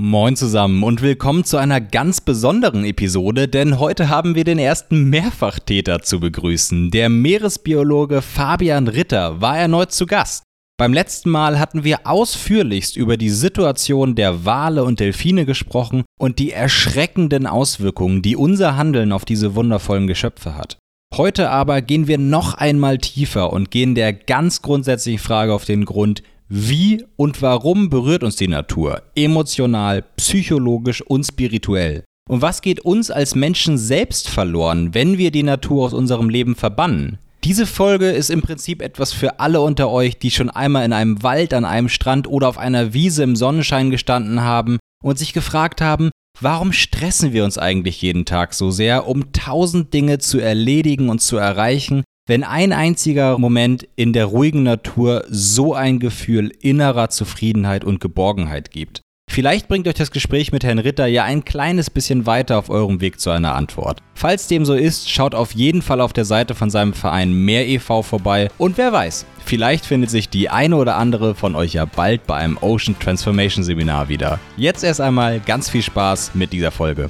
Moin zusammen und willkommen zu einer ganz besonderen Episode, denn heute haben wir den ersten Mehrfachtäter zu begrüßen. Der Meeresbiologe Fabian Ritter war erneut zu Gast. Beim letzten Mal hatten wir ausführlichst über die Situation der Wale und Delfine gesprochen und die erschreckenden Auswirkungen, die unser Handeln auf diese wundervollen Geschöpfe hat. Heute aber gehen wir noch einmal tiefer und gehen der ganz grundsätzlichen Frage auf den Grund, wie und warum berührt uns die Natur? Emotional, psychologisch und spirituell. Und was geht uns als Menschen selbst verloren, wenn wir die Natur aus unserem Leben verbannen? Diese Folge ist im Prinzip etwas für alle unter euch, die schon einmal in einem Wald, an einem Strand oder auf einer Wiese im Sonnenschein gestanden haben und sich gefragt haben, warum stressen wir uns eigentlich jeden Tag so sehr, um tausend Dinge zu erledigen und zu erreichen, wenn ein einziger Moment in der ruhigen Natur so ein Gefühl innerer Zufriedenheit und Geborgenheit gibt. Vielleicht bringt euch das Gespräch mit Herrn Ritter ja ein kleines bisschen weiter auf eurem Weg zu einer Antwort. Falls dem so ist, schaut auf jeden Fall auf der Seite von seinem Verein Mehr e.V. vorbei und wer weiß, vielleicht findet sich die eine oder andere von euch ja bald bei einem Ocean Transformation Seminar wieder. Jetzt erst einmal ganz viel Spaß mit dieser Folge.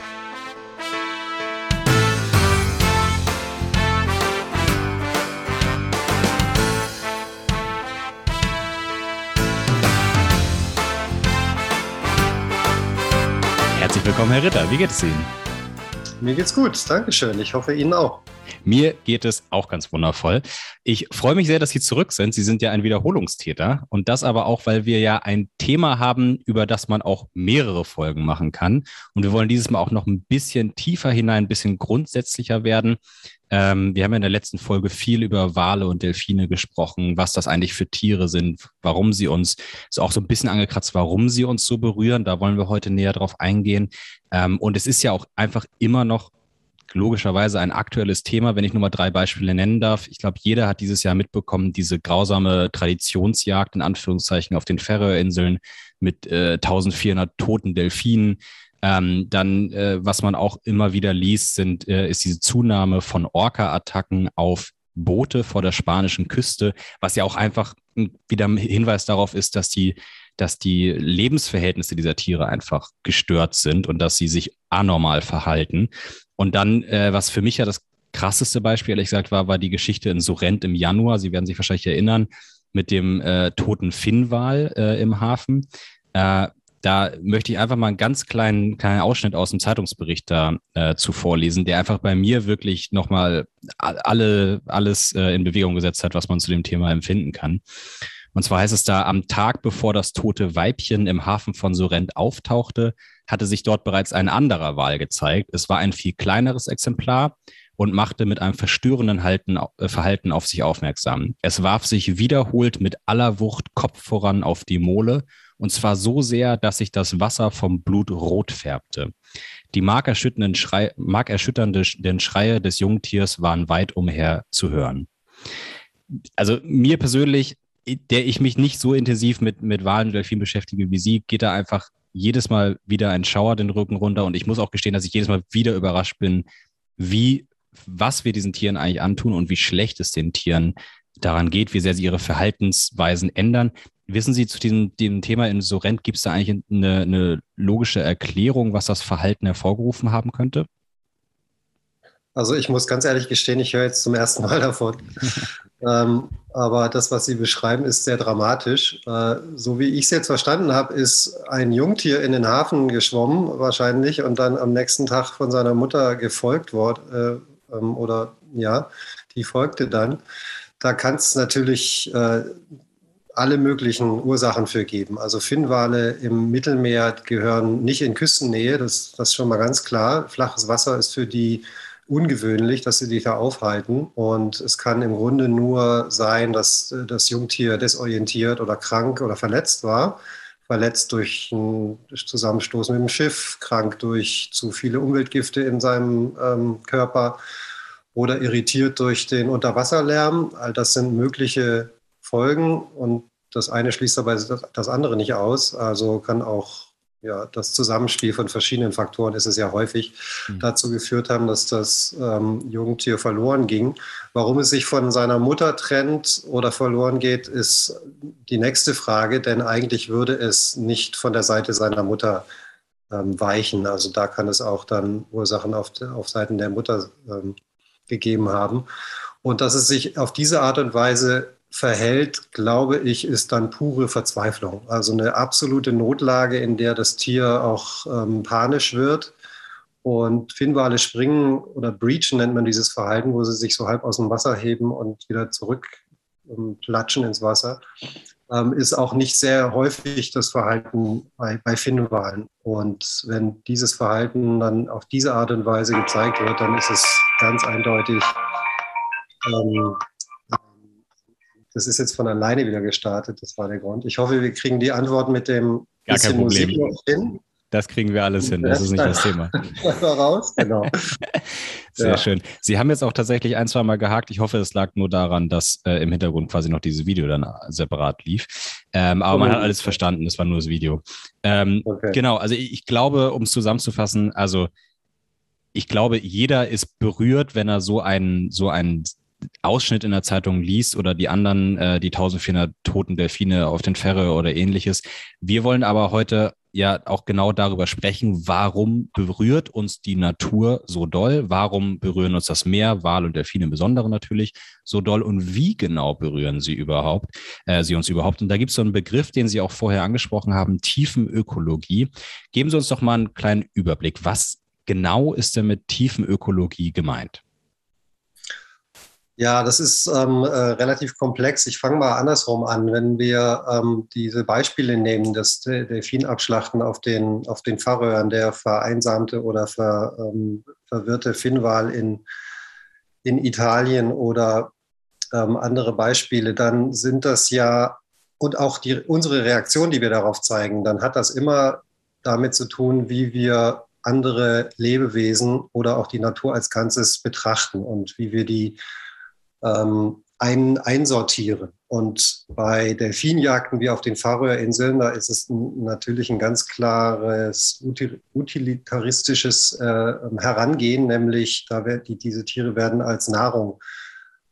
Willkommen, Herr Ritter. Wie geht es Ihnen? Mir geht's gut, Dankeschön. Ich hoffe Ihnen auch. Mir geht es auch ganz wundervoll. Ich freue mich sehr, dass Sie zurück sind. Sie sind ja ein Wiederholungstäter und das aber auch, weil wir ja ein Thema haben, über das man auch mehrere Folgen machen kann. Und wir wollen dieses Mal auch noch ein bisschen tiefer hinein, ein bisschen grundsätzlicher werden. Ähm, wir haben in der letzten Folge viel über Wale und Delfine gesprochen, was das eigentlich für Tiere sind, warum sie uns, ist auch so ein bisschen angekratzt, warum sie uns so berühren. Da wollen wir heute näher drauf eingehen. Ähm, und es ist ja auch einfach immer noch logischerweise ein aktuelles Thema, wenn ich nur mal drei Beispiele nennen darf. Ich glaube, jeder hat dieses Jahr mitbekommen, diese grausame Traditionsjagd in Anführungszeichen auf den Färöerinseln mit äh, 1400 toten Delfinen. Ähm, dann, äh, was man auch immer wieder liest, sind, äh, ist diese Zunahme von Orca-Attacken auf Boote vor der spanischen Küste, was ja auch einfach wieder ein Hinweis darauf ist, dass die, dass die Lebensverhältnisse dieser Tiere einfach gestört sind und dass sie sich anormal verhalten. Und dann, äh, was für mich ja das krasseste Beispiel, ehrlich gesagt, war, war die Geschichte in Sorrent im Januar. Sie werden sich wahrscheinlich erinnern, mit dem äh, toten Finnwal äh, im Hafen. Äh, da möchte ich einfach mal einen ganz kleinen, kleinen Ausschnitt aus dem Zeitungsbericht da äh, zu vorlesen, der einfach bei mir wirklich nochmal alle, alles äh, in Bewegung gesetzt hat, was man zu dem Thema empfinden kann. Und zwar heißt es da, am Tag bevor das tote Weibchen im Hafen von Sorrent auftauchte, hatte sich dort bereits ein anderer Wal gezeigt. Es war ein viel kleineres Exemplar und machte mit einem verstörenden äh, Verhalten auf sich aufmerksam. Es warf sich wiederholt mit aller Wucht Kopf voran auf die Mole und zwar so sehr, dass sich das Wasser vom Blut rot färbte. Die markerschütternden, Schrei markerschütternden Schreie des Jungtiers waren weit umher zu hören. Also mir persönlich, der ich mich nicht so intensiv mit, mit Wahlen und Delfinen beschäftige wie Sie, geht da einfach jedes Mal wieder ein Schauer den Rücken runter. Und ich muss auch gestehen, dass ich jedes Mal wieder überrascht bin, wie, was wir diesen Tieren eigentlich antun und wie schlecht es den Tieren daran geht, wie sehr sie ihre Verhaltensweisen ändern. Wissen Sie zu diesem, diesem Thema in Sorrent, gibt es da eigentlich eine, eine logische Erklärung, was das Verhalten hervorgerufen haben könnte? Also ich muss ganz ehrlich gestehen, ich höre jetzt zum ersten Mal davon. ähm, aber das, was Sie beschreiben, ist sehr dramatisch. Äh, so wie ich es jetzt verstanden habe, ist ein Jungtier in den Hafen geschwommen wahrscheinlich und dann am nächsten Tag von seiner Mutter gefolgt worden. Äh, ähm, oder ja, die folgte dann. Da kann es natürlich äh, alle möglichen Ursachen für geben. Also Finnwale im Mittelmeer gehören nicht in Küstennähe, das, das ist schon mal ganz klar. Flaches Wasser ist für die ungewöhnlich, dass sie sich da aufhalten. Und es kann im Grunde nur sein, dass das Jungtier desorientiert oder krank oder verletzt war. Verletzt durch ein Zusammenstoß mit dem Schiff, krank durch zu viele Umweltgifte in seinem ähm, Körper oder irritiert durch den Unterwasserlärm. All das sind mögliche Folgen und das eine schließt aber das andere nicht aus. Also kann auch ja, das Zusammenspiel von verschiedenen Faktoren ist es ja häufig mhm. dazu geführt haben, dass das ähm, Jungtier verloren ging. Warum es sich von seiner Mutter trennt oder verloren geht, ist die nächste Frage, denn eigentlich würde es nicht von der Seite seiner Mutter ähm, weichen. Also da kann es auch dann Ursachen auf, auf Seiten der Mutter ähm, gegeben haben. Und dass es sich auf diese Art und Weise verhält, glaube ich, ist dann pure Verzweiflung. Also eine absolute Notlage, in der das Tier auch ähm, panisch wird. Und Finnwale springen oder breachen nennt man dieses Verhalten, wo sie sich so halb aus dem Wasser heben und wieder zurück ähm, platschen ins Wasser, ähm, ist auch nicht sehr häufig das Verhalten bei, bei Finnwalen. Und wenn dieses Verhalten dann auf diese Art und Weise gezeigt wird, dann ist es ganz eindeutig ähm, das ist jetzt von alleine wieder gestartet, das war der Grund. Ich hoffe, wir kriegen die Antwort mit dem Gar kein Problem. hin. Das kriegen wir alles hin, das ist nicht das Thema. raus, genau. Sehr ja. schön. Sie haben jetzt auch tatsächlich ein, zwei Mal gehakt. Ich hoffe, es lag nur daran, dass äh, im Hintergrund quasi noch dieses Video dann separat lief. Ähm, aber man hat alles verstanden, es war nur das Video. Ähm, okay. Genau, also ich, ich glaube, um es zusammenzufassen, also ich glaube, jeder ist berührt, wenn er so einen, so einen Ausschnitt in der Zeitung liest oder die anderen, äh, die 1400 toten Delfine auf den Ferre oder ähnliches. Wir wollen aber heute ja auch genau darüber sprechen, warum berührt uns die Natur so doll, warum berühren uns das Meer, Wal und Delfine im Besonderen natürlich so doll und wie genau berühren sie überhaupt, äh, sie uns überhaupt. Und da gibt es so einen Begriff, den Sie auch vorher angesprochen haben, Tiefenökologie. Geben Sie uns doch mal einen kleinen Überblick. Was genau ist denn mit Tiefenökologie gemeint? Ja, das ist ähm, äh, relativ komplex. Ich fange mal andersrum an. Wenn wir ähm, diese Beispiele nehmen, das Delfinabschlachten auf den, auf den Färöern, der vereinsamte oder ver, ähm, verwirrte Finnwal in, in Italien oder ähm, andere Beispiele, dann sind das ja, und auch die, unsere Reaktion, die wir darauf zeigen, dann hat das immer damit zu tun, wie wir andere Lebewesen oder auch die Natur als Ganzes betrachten und wie wir die ähm, ein, einsortieren. Und bei Delfinjagden wie auf den Färöerinseln, da ist es natürlich ein ganz klares utilitaristisches äh, Herangehen, nämlich da wird, die, diese Tiere werden als Nahrung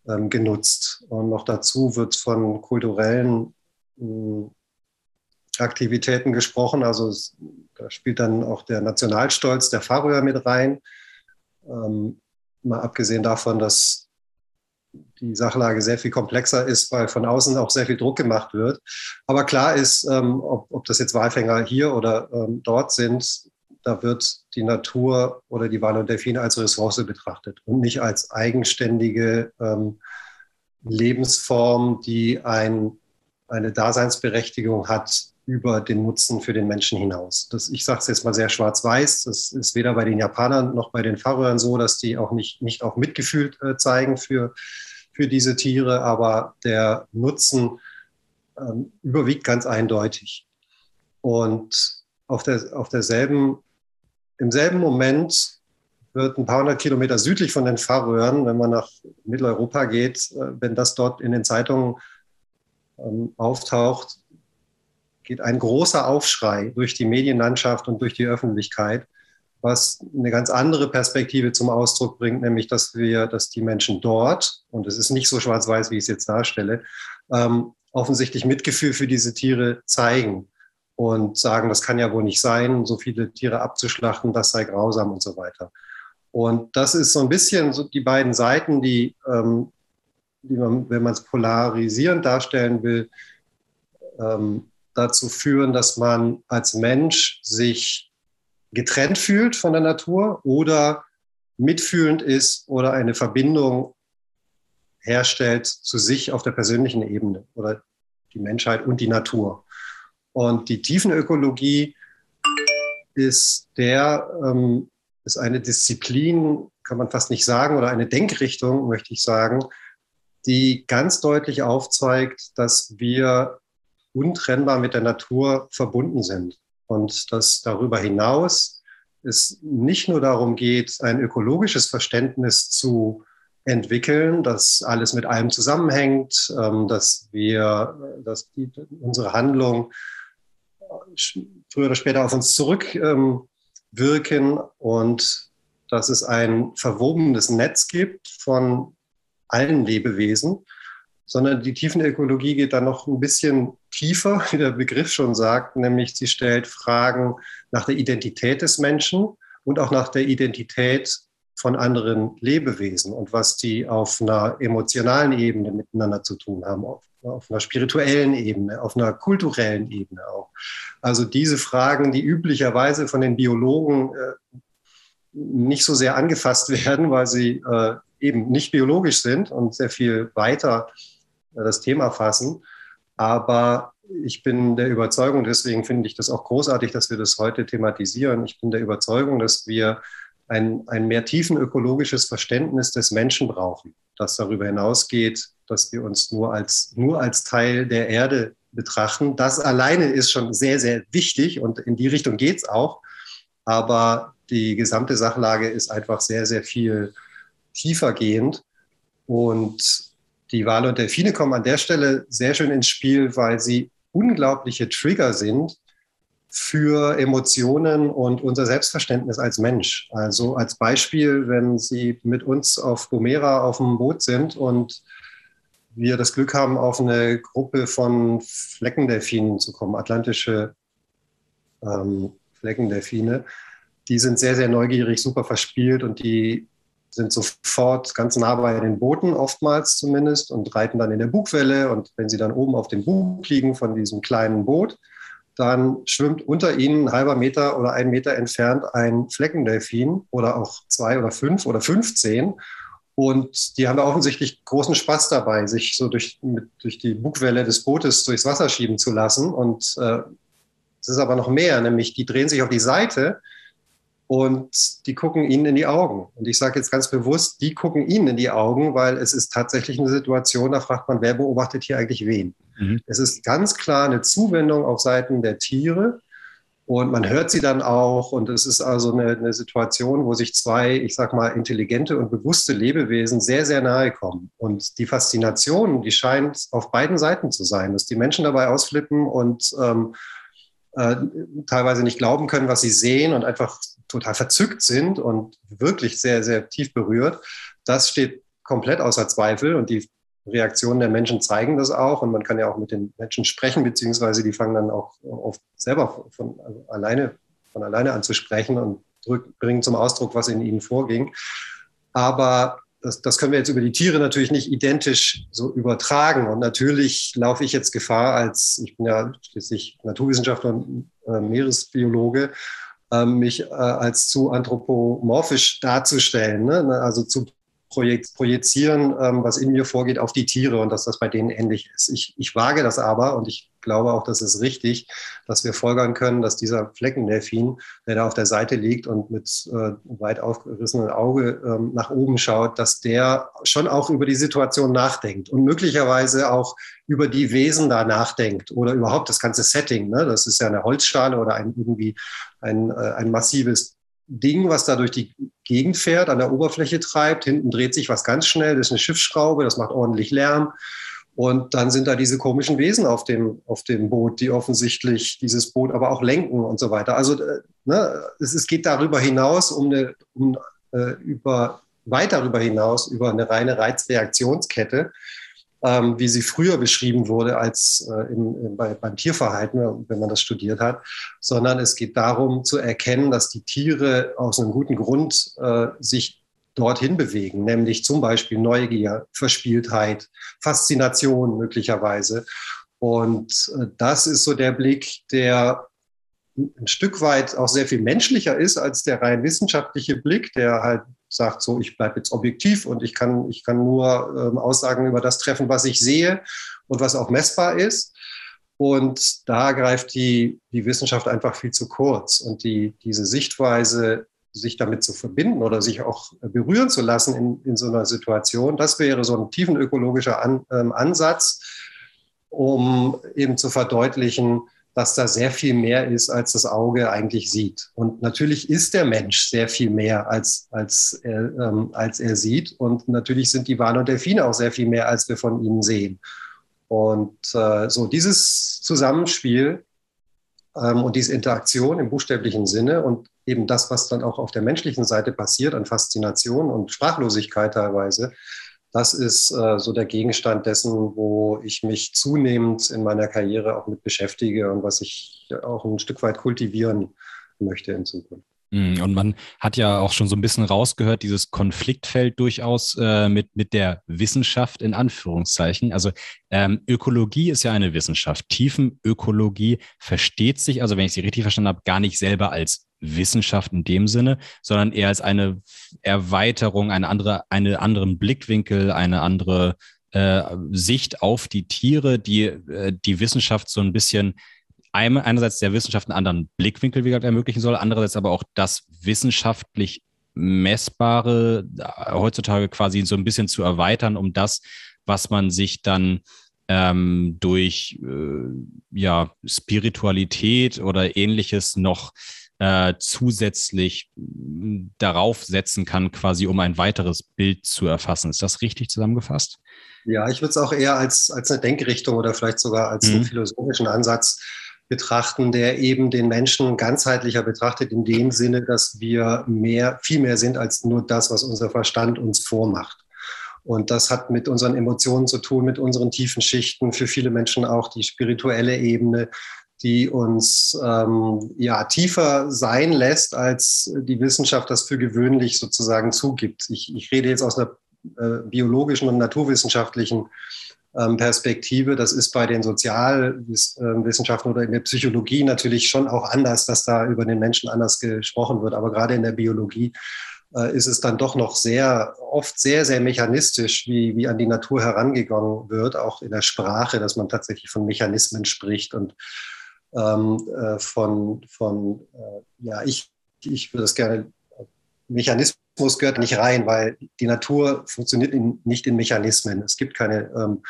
ähm, genutzt. Und noch dazu wird von kulturellen äh, Aktivitäten gesprochen. Also es, da spielt dann auch der Nationalstolz der Färöer mit rein. Ähm, mal abgesehen davon, dass die Sachlage sehr viel komplexer ist, weil von außen auch sehr viel Druck gemacht wird. Aber klar ist, ähm, ob, ob, das jetzt Walfänger hier oder ähm, dort sind, da wird die Natur oder die Wale und Delfine als Ressource betrachtet und nicht als eigenständige ähm, Lebensform, die ein, eine Daseinsberechtigung hat über den Nutzen für den Menschen hinaus. Das, ich sage es jetzt mal sehr schwarz-weiß. Das ist weder bei den Japanern noch bei den Färöern so, dass die auch nicht, nicht auch Mitgefühl äh, zeigen für, für diese Tiere, aber der Nutzen ähm, überwiegt ganz eindeutig. Und auf, der, auf derselben, im selben Moment wird ein paar hundert Kilometer südlich von den Färöern, wenn man nach Mitteleuropa geht, äh, wenn das dort in den Zeitungen ähm, auftaucht, geht ein großer Aufschrei durch die Medienlandschaft und durch die Öffentlichkeit, was eine ganz andere Perspektive zum Ausdruck bringt, nämlich dass wir, dass die Menschen dort, und es ist nicht so schwarz-weiß, wie ich es jetzt darstelle, ähm, offensichtlich Mitgefühl für diese Tiere zeigen und sagen, das kann ja wohl nicht sein, so viele Tiere abzuschlachten, das sei grausam und so weiter. Und das ist so ein bisschen so die beiden Seiten, die, ähm, die man, wenn man es polarisierend darstellen will, ähm, dazu führen, dass man als Mensch sich getrennt fühlt von der Natur oder mitfühlend ist oder eine Verbindung herstellt zu sich auf der persönlichen Ebene oder die Menschheit und die Natur. Und die Tiefenökologie ist der, ähm, ist eine Disziplin, kann man fast nicht sagen, oder eine Denkrichtung, möchte ich sagen, die ganz deutlich aufzeigt, dass wir untrennbar mit der Natur verbunden sind. Und dass darüber hinaus es nicht nur darum geht, ein ökologisches Verständnis zu entwickeln, dass alles mit allem zusammenhängt, ähm, dass wir, dass die, unsere Handlung früher oder später auf uns zurückwirken ähm, und dass es ein verwobenes Netz gibt von allen Lebewesen, sondern die Tiefenökologie geht dann noch ein bisschen tiefer, wie der Begriff schon sagt, nämlich sie stellt Fragen nach der Identität des Menschen und auch nach der Identität von anderen Lebewesen und was die auf einer emotionalen Ebene miteinander zu tun haben, auf, auf, einer spirituellen Ebene, auf einer kulturellen Ebene auch. Also diese Fragen, die üblicherweise von den Biologen äh, nicht so sehr angefasst werden, weil sie äh, eben nicht biologisch sind und sehr viel weiter äh, das Thema fassen. Aber ich bin der Überzeugung, deswegen finde ich das auch großartig, dass wir das heute thematisieren. Ich bin der Überzeugung, dass wir ein, ein mehr tiefen ökologisches Verständnis des Menschen brauchen, das darüber hinausgeht, dass wir uns nur als, nur als Teil der Erde betrachten. Das alleine ist schon sehr, sehr wichtig und in die Richtung geht es auch. Aber die gesamte Sachlage ist einfach sehr, sehr viel tiefer gehend. Und die Wale und Delfine kommen an der Stelle sehr schön ins Spiel, weil sie unglaubliche Trigger sind für Emotionen und unser Selbstverständnis als Mensch. Also als Beispiel, wenn Sie mit uns auf Gomera auf dem Boot sind und wir das Glück haben, auf eine Gruppe von Fleckendelfinen zu kommen, atlantische ähm, Fleckendelfine, die sind sehr, sehr neugierig, super verspielt und die sind sofort ganz nah bei den Booten, oftmals zumindest, und reiten dann in der Bugwelle. Und wenn sie dann oben auf dem Bug liegen von diesem kleinen Boot, dann schwimmt unter ihnen ein halber Meter oder ein Meter entfernt ein Fleckendelfin oder auch zwei oder fünf oder fünfzehn. Und die haben da offensichtlich großen Spaß dabei, sich so durch, mit, durch die Bugwelle des Bootes durchs Wasser schieben zu lassen. Und äh, es ist aber noch mehr, nämlich die drehen sich auf die Seite und die gucken ihnen in die Augen. Und ich sage jetzt ganz bewusst, die gucken ihnen in die Augen, weil es ist tatsächlich eine Situation, da fragt man, wer beobachtet hier eigentlich wen? Mhm. Es ist ganz klar eine Zuwendung auf Seiten der Tiere und man hört sie dann auch und es ist also eine, eine Situation, wo sich zwei, ich sag mal, intelligente und bewusste Lebewesen sehr, sehr nahe kommen. Und die Faszination, die scheint auf beiden Seiten zu sein, dass die Menschen dabei ausflippen und ähm, äh, teilweise nicht glauben können, was sie sehen und einfach total verzückt sind und wirklich sehr, sehr tief berührt. Das steht komplett außer Zweifel und die Reaktionen der Menschen zeigen das auch und man kann ja auch mit den Menschen sprechen, beziehungsweise die fangen dann auch oft selber von also alleine, von alleine an zu sprechen und bringen zum Ausdruck, was in ihnen vorging. Aber das, das können wir jetzt über die Tiere natürlich nicht identisch so übertragen. Und natürlich laufe ich jetzt Gefahr als, ich bin ja schließlich Naturwissenschaftler und äh, Meeresbiologe, mich äh, als zu anthropomorphisch darzustellen, ne? also zu projizieren, ähm, was in mir vorgeht, auf die Tiere und dass das bei denen ähnlich ist. Ich, ich wage das aber und ich glaube auch, das ist richtig, dass wir folgern können, dass dieser Fleckendelfin, der da auf der Seite liegt und mit äh, weit aufgerissenem Auge ähm, nach oben schaut, dass der schon auch über die Situation nachdenkt und möglicherweise auch über die Wesen da nachdenkt oder überhaupt das ganze Setting. Ne? Das ist ja eine Holzschale oder ein irgendwie ein, äh, ein massives Ding, was da durch die Gegend fährt, an der Oberfläche treibt. Hinten dreht sich was ganz schnell, das ist eine Schiffsschraube, das macht ordentlich Lärm. Und dann sind da diese komischen Wesen auf dem, auf dem Boot, die offensichtlich dieses Boot aber auch lenken und so weiter. Also äh, ne, es, es geht darüber hinaus, um, eine, um äh, über, weit darüber hinaus, über eine reine Reizreaktionskette ähm, wie sie früher beschrieben wurde als äh, im, bei, beim Tierverhalten, wenn man das studiert hat, sondern es geht darum zu erkennen, dass die Tiere aus einem guten Grund äh, sich dorthin bewegen, nämlich zum Beispiel Neugier, Verspieltheit, Faszination möglicherweise. Und äh, das ist so der Blick, der ein Stück weit auch sehr viel menschlicher ist als der rein wissenschaftliche Blick, der halt sagt, so, ich bleibe jetzt objektiv und ich kann, ich kann nur ähm, Aussagen über das treffen, was ich sehe und was auch messbar ist. Und da greift die, die Wissenschaft einfach viel zu kurz. Und die, diese Sichtweise, sich damit zu verbinden oder sich auch berühren zu lassen in, in so einer Situation, das wäre so ein tiefenökologischer An, ähm, Ansatz, um eben zu verdeutlichen, dass da sehr viel mehr ist, als das Auge eigentlich sieht. Und natürlich ist der Mensch sehr viel mehr, als, als, er, ähm, als er sieht. Und natürlich sind die Wale und Delfine auch sehr viel mehr, als wir von ihnen sehen. Und äh, so dieses Zusammenspiel ähm, und diese Interaktion im buchstäblichen Sinne und eben das, was dann auch auf der menschlichen Seite passiert an Faszination und Sprachlosigkeit teilweise, das ist äh, so der Gegenstand dessen, wo ich mich zunehmend in meiner Karriere auch mit beschäftige und was ich auch ein Stück weit kultivieren möchte in Zukunft. Mhm, und man hat ja auch schon so ein bisschen rausgehört, dieses Konfliktfeld durchaus äh, mit, mit der Wissenschaft in Anführungszeichen. Also ähm, Ökologie ist ja eine Wissenschaft. Tiefenökologie versteht sich, also wenn ich sie richtig verstanden habe, gar nicht selber als Wissenschaft in dem Sinne, sondern eher als eine Erweiterung, eine andere, einen anderen Blickwinkel, eine andere äh, Sicht auf die Tiere, die äh, die Wissenschaft so ein bisschen einerseits der Wissenschaft einen anderen Blickwinkel wie gesagt, ermöglichen soll, andererseits aber auch das wissenschaftlich Messbare äh, heutzutage quasi so ein bisschen zu erweitern, um das, was man sich dann ähm, durch äh, ja, Spiritualität oder ähnliches noch äh, zusätzlich darauf setzen kann, quasi um ein weiteres Bild zu erfassen. Ist das richtig zusammengefasst? Ja, ich würde es auch eher als, als eine Denkrichtung oder vielleicht sogar als mhm. einen philosophischen Ansatz betrachten, der eben den Menschen ganzheitlicher betrachtet, in dem Sinne, dass wir mehr, viel mehr sind als nur das, was unser Verstand uns vormacht. Und das hat mit unseren Emotionen zu tun, mit unseren tiefen Schichten, für viele Menschen auch die spirituelle Ebene, die uns ähm, ja tiefer sein lässt, als die Wissenschaft das für gewöhnlich sozusagen zugibt. Ich, ich rede jetzt aus einer äh, biologischen und naturwissenschaftlichen ähm, Perspektive. Das ist bei den Sozialwissenschaften oder in der Psychologie natürlich schon auch anders, dass da über den Menschen anders gesprochen wird. Aber gerade in der Biologie äh, ist es dann doch noch sehr, oft sehr, sehr mechanistisch, wie, wie an die Natur herangegangen wird, auch in der Sprache, dass man tatsächlich von Mechanismen spricht und ähm, äh, von, von äh, ja, ich, ich würde es gerne, Mechanismus gehört nicht rein, weil die Natur funktioniert in, nicht in Mechanismen. Es gibt keine, ähm,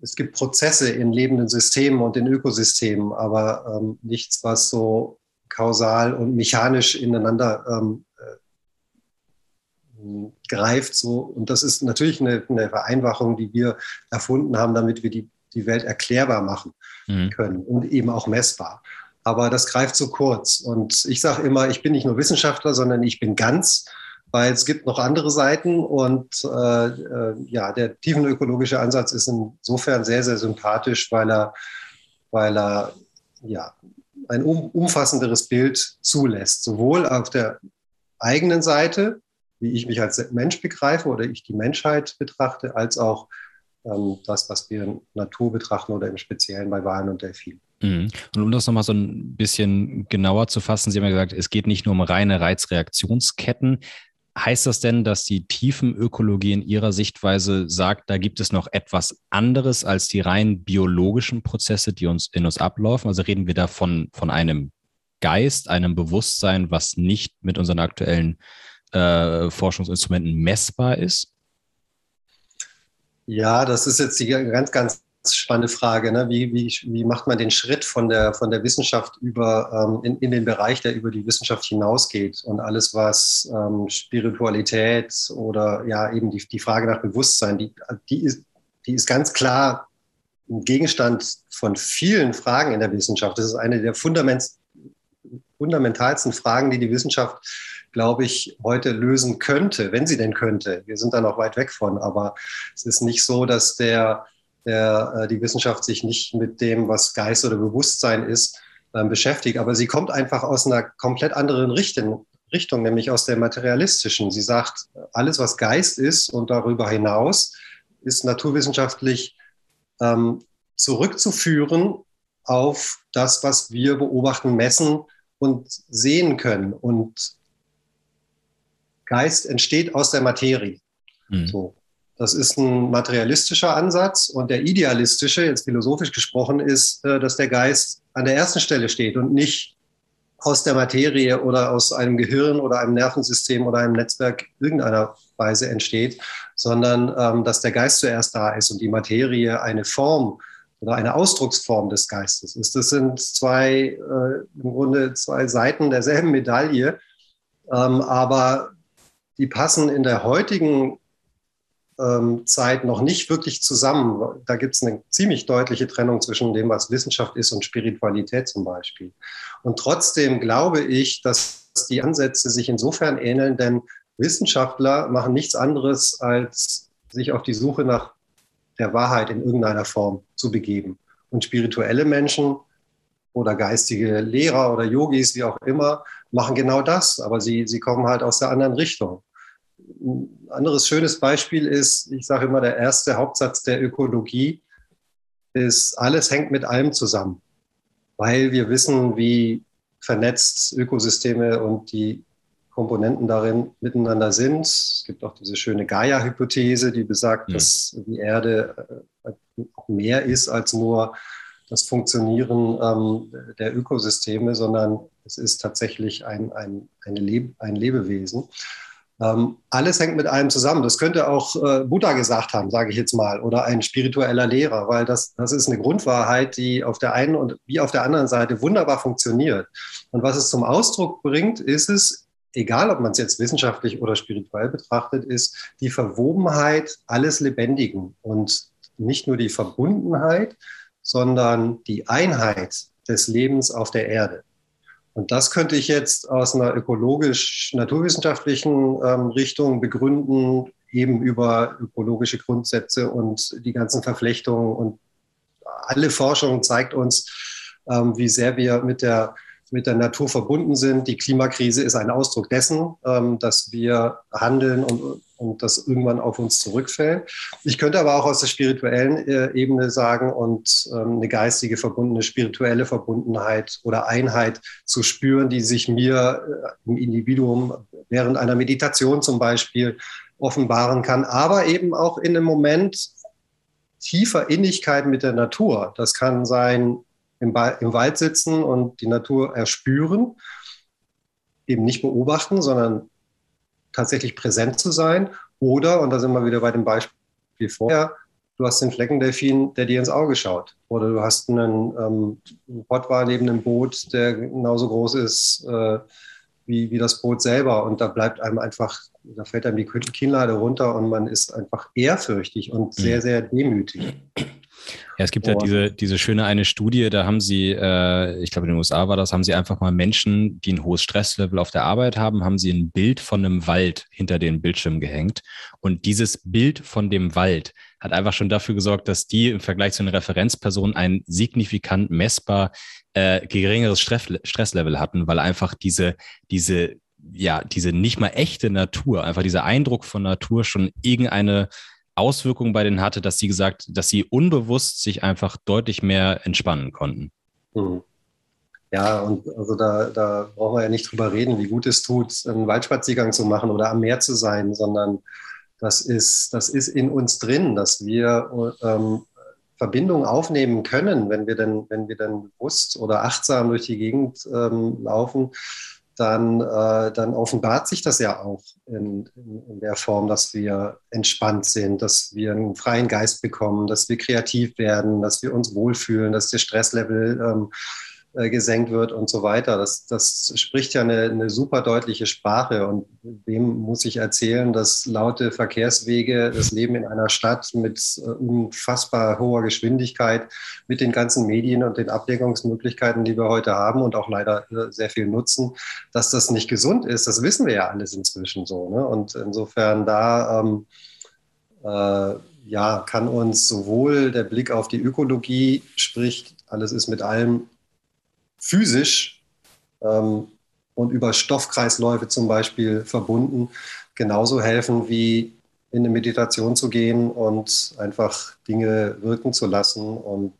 es gibt Prozesse in lebenden Systemen und in Ökosystemen, aber ähm, nichts, was so kausal und mechanisch ineinander ähm, äh, greift. So. Und das ist natürlich eine, eine Vereinfachung, die wir erfunden haben, damit wir die die Welt erklärbar machen mhm. können und eben auch messbar. Aber das greift zu kurz. Und ich sage immer, ich bin nicht nur Wissenschaftler, sondern ich bin ganz, weil es gibt noch andere Seiten. Und äh, äh, ja, der tiefenökologische Ansatz ist insofern sehr, sehr sympathisch, weil er, weil er ja, ein um, umfassenderes Bild zulässt. Sowohl auf der eigenen Seite, wie ich mich als Mensch begreife oder ich die Menschheit betrachte, als auch das, was wir in Natur betrachten oder im Speziellen bei Wahlen und Delfinen. Mhm. Und um das nochmal so ein bisschen genauer zu fassen, Sie haben ja gesagt, es geht nicht nur um reine Reizreaktionsketten. Heißt das denn, dass die Tiefenökologie in Ihrer Sichtweise sagt, da gibt es noch etwas anderes als die rein biologischen Prozesse, die uns in uns ablaufen? Also reden wir da von, von einem Geist, einem Bewusstsein, was nicht mit unseren aktuellen äh, Forschungsinstrumenten messbar ist? Ja, das ist jetzt die ganz, ganz spannende Frage. Ne? Wie, wie, wie macht man den Schritt von der, von der Wissenschaft über, ähm, in, in den Bereich, der über die Wissenschaft hinausgeht und alles, was ähm, Spiritualität oder ja eben die, die Frage nach Bewusstsein, die, die, ist, die ist ganz klar ein Gegenstand von vielen Fragen in der Wissenschaft. Das ist eine der Fundament, fundamentalsten Fragen, die die Wissenschaft glaube ich, heute lösen könnte, wenn sie denn könnte. Wir sind da noch weit weg von, aber es ist nicht so, dass der, der, äh, die Wissenschaft sich nicht mit dem, was Geist oder Bewusstsein ist, ähm, beschäftigt. Aber sie kommt einfach aus einer komplett anderen Richtung, Richtung, nämlich aus der materialistischen. Sie sagt, alles, was Geist ist und darüber hinaus, ist naturwissenschaftlich ähm, zurückzuführen auf das, was wir beobachten, messen und sehen können. Und Geist entsteht aus der Materie. Mhm. So. Das ist ein materialistischer Ansatz und der idealistische, jetzt philosophisch gesprochen, ist, äh, dass der Geist an der ersten Stelle steht und nicht aus der Materie oder aus einem Gehirn oder einem Nervensystem oder einem Netzwerk irgendeiner Weise entsteht, sondern ähm, dass der Geist zuerst da ist und die Materie eine Form oder eine Ausdrucksform des Geistes ist. Das sind zwei, äh, im Grunde zwei Seiten derselben Medaille, ähm, aber die passen in der heutigen ähm, Zeit noch nicht wirklich zusammen. Da gibt es eine ziemlich deutliche Trennung zwischen dem, was Wissenschaft ist und Spiritualität zum Beispiel. Und trotzdem glaube ich, dass die Ansätze sich insofern ähneln, denn Wissenschaftler machen nichts anderes als sich auf die Suche nach der Wahrheit in irgendeiner Form zu begeben. Und spirituelle Menschen oder geistige Lehrer oder Yogis, wie auch immer, machen genau das, aber sie, sie kommen halt aus der anderen Richtung. Ein anderes schönes Beispiel ist, ich sage immer, der erste Hauptsatz der Ökologie ist, alles hängt mit allem zusammen, weil wir wissen, wie vernetzt Ökosysteme und die Komponenten darin miteinander sind. Es gibt auch diese schöne Gaia-Hypothese, die besagt, ja. dass die Erde äh, mehr ist als nur das Funktionieren ähm, der Ökosysteme, sondern es ist tatsächlich ein, ein, Leb ein Lebewesen. Ähm, alles hängt mit allem zusammen. Das könnte auch äh, Buddha gesagt haben, sage ich jetzt mal, oder ein spiritueller Lehrer, weil das, das ist eine Grundwahrheit, die auf der einen und wie auf der anderen Seite wunderbar funktioniert. Und was es zum Ausdruck bringt, ist es, egal ob man es jetzt wissenschaftlich oder spirituell betrachtet, ist die Verwobenheit alles Lebendigen und nicht nur die Verbundenheit, sondern die Einheit des Lebens auf der Erde. Und das könnte ich jetzt aus einer ökologisch-naturwissenschaftlichen ähm, Richtung begründen, eben über ökologische Grundsätze und die ganzen Verflechtungen. Und alle Forschung zeigt uns, ähm, wie sehr wir mit der mit der Natur verbunden sind. Die Klimakrise ist ein Ausdruck dessen, ähm, dass wir handeln und, und das irgendwann auf uns zurückfällt. Ich könnte aber auch aus der spirituellen äh, Ebene sagen und ähm, eine geistige verbundene, spirituelle Verbundenheit oder Einheit zu spüren, die sich mir äh, im Individuum während einer Meditation zum Beispiel offenbaren kann, aber eben auch in einem Moment tiefer Innigkeit mit der Natur. Das kann sein im, im Wald sitzen und die Natur erspüren, eben nicht beobachten, sondern tatsächlich präsent zu sein. Oder, und da sind wir wieder bei dem Beispiel vorher, du hast den Fleckendelfin, der dir ins Auge schaut. Oder du hast einen ähm, Pottwal neben einem Boot, der genauso groß ist äh, wie, wie das Boot selber. Und da bleibt einem einfach, da fällt einem die Kinnlade runter und man ist einfach ehrfürchtig und sehr, mhm. sehr demütig. Ja, es gibt ja diese, diese schöne eine Studie, da haben sie, äh, ich glaube in den USA war das, haben sie einfach mal Menschen, die ein hohes Stresslevel auf der Arbeit haben, haben sie ein Bild von einem Wald hinter den Bildschirm gehängt. Und dieses Bild von dem Wald hat einfach schon dafür gesorgt, dass die im Vergleich zu einer Referenzperson ein signifikant messbar äh, geringeres Stress, Stresslevel hatten, weil einfach diese, diese ja, diese nicht mal echte Natur, einfach dieser Eindruck von Natur schon irgendeine Auswirkungen bei denen hatte, dass sie gesagt, dass sie unbewusst sich einfach deutlich mehr entspannen konnten. Mhm. Ja, und also da, da brauchen wir ja nicht drüber reden, wie gut es tut, einen Waldspaziergang zu machen oder am Meer zu sein, sondern das ist, das ist in uns drin, dass wir ähm, Verbindung aufnehmen können, wenn wir denn, wenn wir dann bewusst oder achtsam durch die Gegend ähm, laufen dann, äh, dann offenbart sich das ja auch in, in, in, der Form, dass wir entspannt sind, dass wir einen freien Geist bekommen, dass wir kreativ werden, dass wir uns wohlfühlen, dass der Stresslevel ähm, äh, gesenkt wird und so weiter. Das, das spricht ja eine, eine, super deutliche Sprache. Und wem muss ich erzählen, dass laute Verkehrswege, das Leben in einer Stadt mit äh, unfassbar hoher Geschwindigkeit, mit den ganzen Medien und den Ablenkungsmöglichkeiten, die wir heute haben und auch leider äh, sehr viel nutzen, dass das nicht gesund ist, das wissen wir ja alles inzwischen so. Ne? Und insofern da ähm, äh, ja, kann uns sowohl der Blick auf die Ökologie, sprich, alles ist mit allem physisch ähm, und über Stoffkreisläufe zum Beispiel verbunden genauso helfen wie in eine Meditation zu gehen und einfach Dinge wirken zu lassen und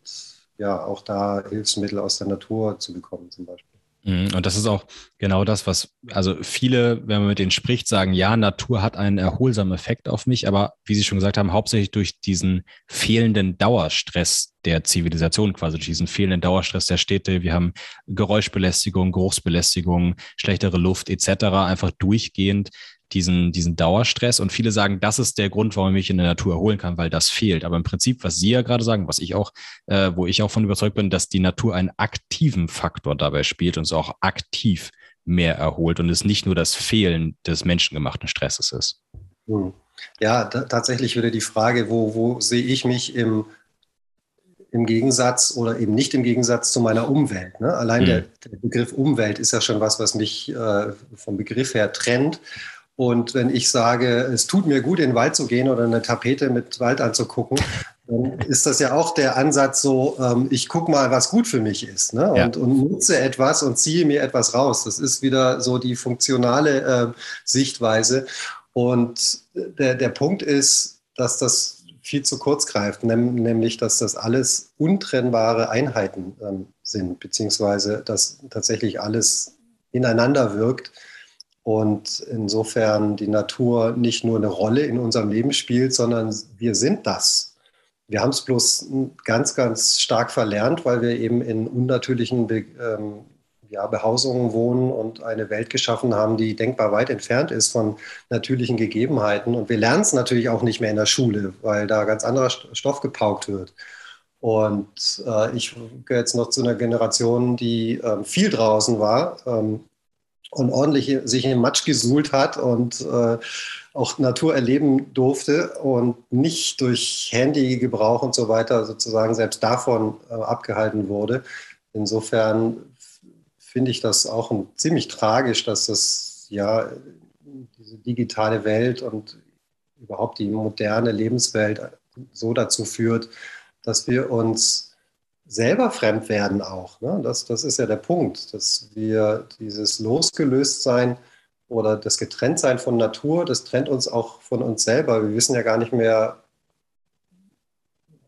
ja auch da Hilfsmittel aus der Natur zu bekommen zum Beispiel. Mhm, und das ist auch genau das, was, also viele, wenn man mit denen spricht, sagen, ja, Natur hat einen erholsamen Effekt auf mich, aber wie Sie schon gesagt haben, hauptsächlich durch diesen fehlenden Dauerstress der Zivilisation quasi, durch diesen fehlenden Dauerstress der Städte. Wir haben Geräuschbelästigung, Geruchsbelästigung, schlechtere Luft etc. einfach durchgehend diesen, diesen Dauerstress. Und viele sagen, das ist der Grund, warum ich mich in der Natur erholen kann, weil das fehlt. Aber im Prinzip, was Sie ja gerade sagen, was ich auch, äh, wo ich auch von überzeugt bin, dass die Natur einen aktiven Faktor dabei spielt und es auch aktiv mehr erholt und es nicht nur das Fehlen des menschengemachten Stresses ist. Hm. Ja, tatsächlich würde die Frage, wo, wo sehe ich mich im, im Gegensatz oder eben nicht im Gegensatz zu meiner Umwelt. Ne? Allein mhm. der, der, Begriff Umwelt ist ja schon was, was mich äh, vom Begriff her trennt. Und wenn ich sage, es tut mir gut, in den Wald zu gehen oder eine Tapete mit Wald anzugucken, dann ist das ja auch der Ansatz so, ähm, ich gucke mal, was gut für mich ist ne? und, ja. und, nutze etwas und ziehe mir etwas raus. Das ist wieder so die funktionale äh, Sichtweise. Und der, der Punkt ist, dass das viel zu kurz greift, nämlich dass das alles untrennbare Einheiten ähm, sind, beziehungsweise dass tatsächlich alles ineinander wirkt und insofern die Natur nicht nur eine Rolle in unserem Leben spielt, sondern wir sind das. Wir haben es bloß ganz, ganz stark verlernt, weil wir eben in unnatürlichen Be ähm, ja, Behausungen wohnen und eine Welt geschaffen haben, die denkbar weit entfernt ist von natürlichen Gegebenheiten. Und wir lernen es natürlich auch nicht mehr in der Schule, weil da ganz anderer Stoff gepaukt wird. Und äh, ich gehöre jetzt noch zu einer Generation, die äh, viel draußen war ähm, und ordentlich sich in Matsch gesuhlt hat und äh, auch Natur erleben durfte und nicht durch Handygebrauch und so weiter sozusagen selbst davon äh, abgehalten wurde. Insofern finde ich das auch ein, ziemlich tragisch, dass das ja diese digitale Welt und überhaupt die moderne Lebenswelt so dazu führt, dass wir uns selber fremd werden auch. Ne? Das, das ist ja der Punkt, dass wir dieses Losgelöstsein oder das Getrenntsein von Natur, das trennt uns auch von uns selber. Wir wissen ja gar nicht mehr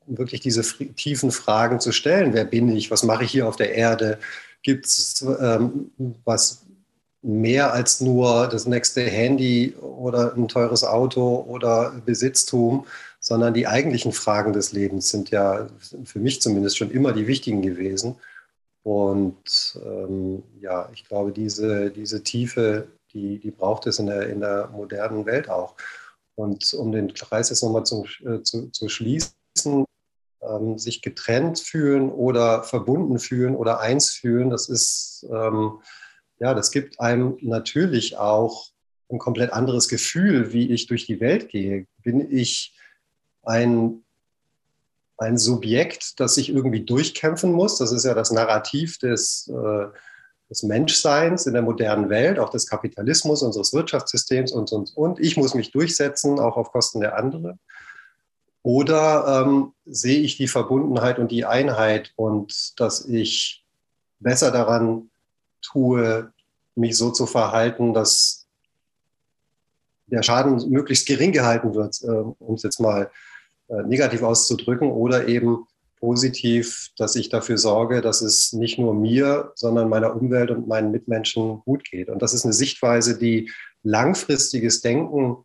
wirklich diese tiefen Fragen zu stellen. Wer bin ich? Was mache ich hier auf der Erde? Gibt es ähm, was mehr als nur das nächste Handy oder ein teures Auto oder Besitztum, sondern die eigentlichen Fragen des Lebens sind ja für mich zumindest schon immer die wichtigen gewesen. Und ähm, ja, ich glaube, diese, diese Tiefe, die, die braucht es in der, in der modernen Welt auch. Und um den Kreis jetzt nochmal zu, äh, zu, zu schließen, ähm, sich getrennt fühlen oder verbunden fühlen oder eins fühlen, das ist, ähm, ja, das gibt einem natürlich auch ein komplett anderes Gefühl, wie ich durch die Welt gehe. Bin ich ein, ein Subjekt, das sich irgendwie durchkämpfen muss. Das ist ja das Narrativ des, äh, des Menschseins in der modernen Welt, auch des Kapitalismus, unseres Wirtschaftssystems und, und, und. Ich muss mich durchsetzen, auch auf Kosten der anderen. Oder ähm, sehe ich die Verbundenheit und die Einheit und dass ich besser daran tue, mich so zu verhalten, dass der Schaden möglichst gering gehalten wird, äh, um es jetzt mal negativ auszudrücken oder eben positiv, dass ich dafür sorge, dass es nicht nur mir, sondern meiner Umwelt und meinen Mitmenschen gut geht. Und das ist eine Sichtweise, die langfristiges Denken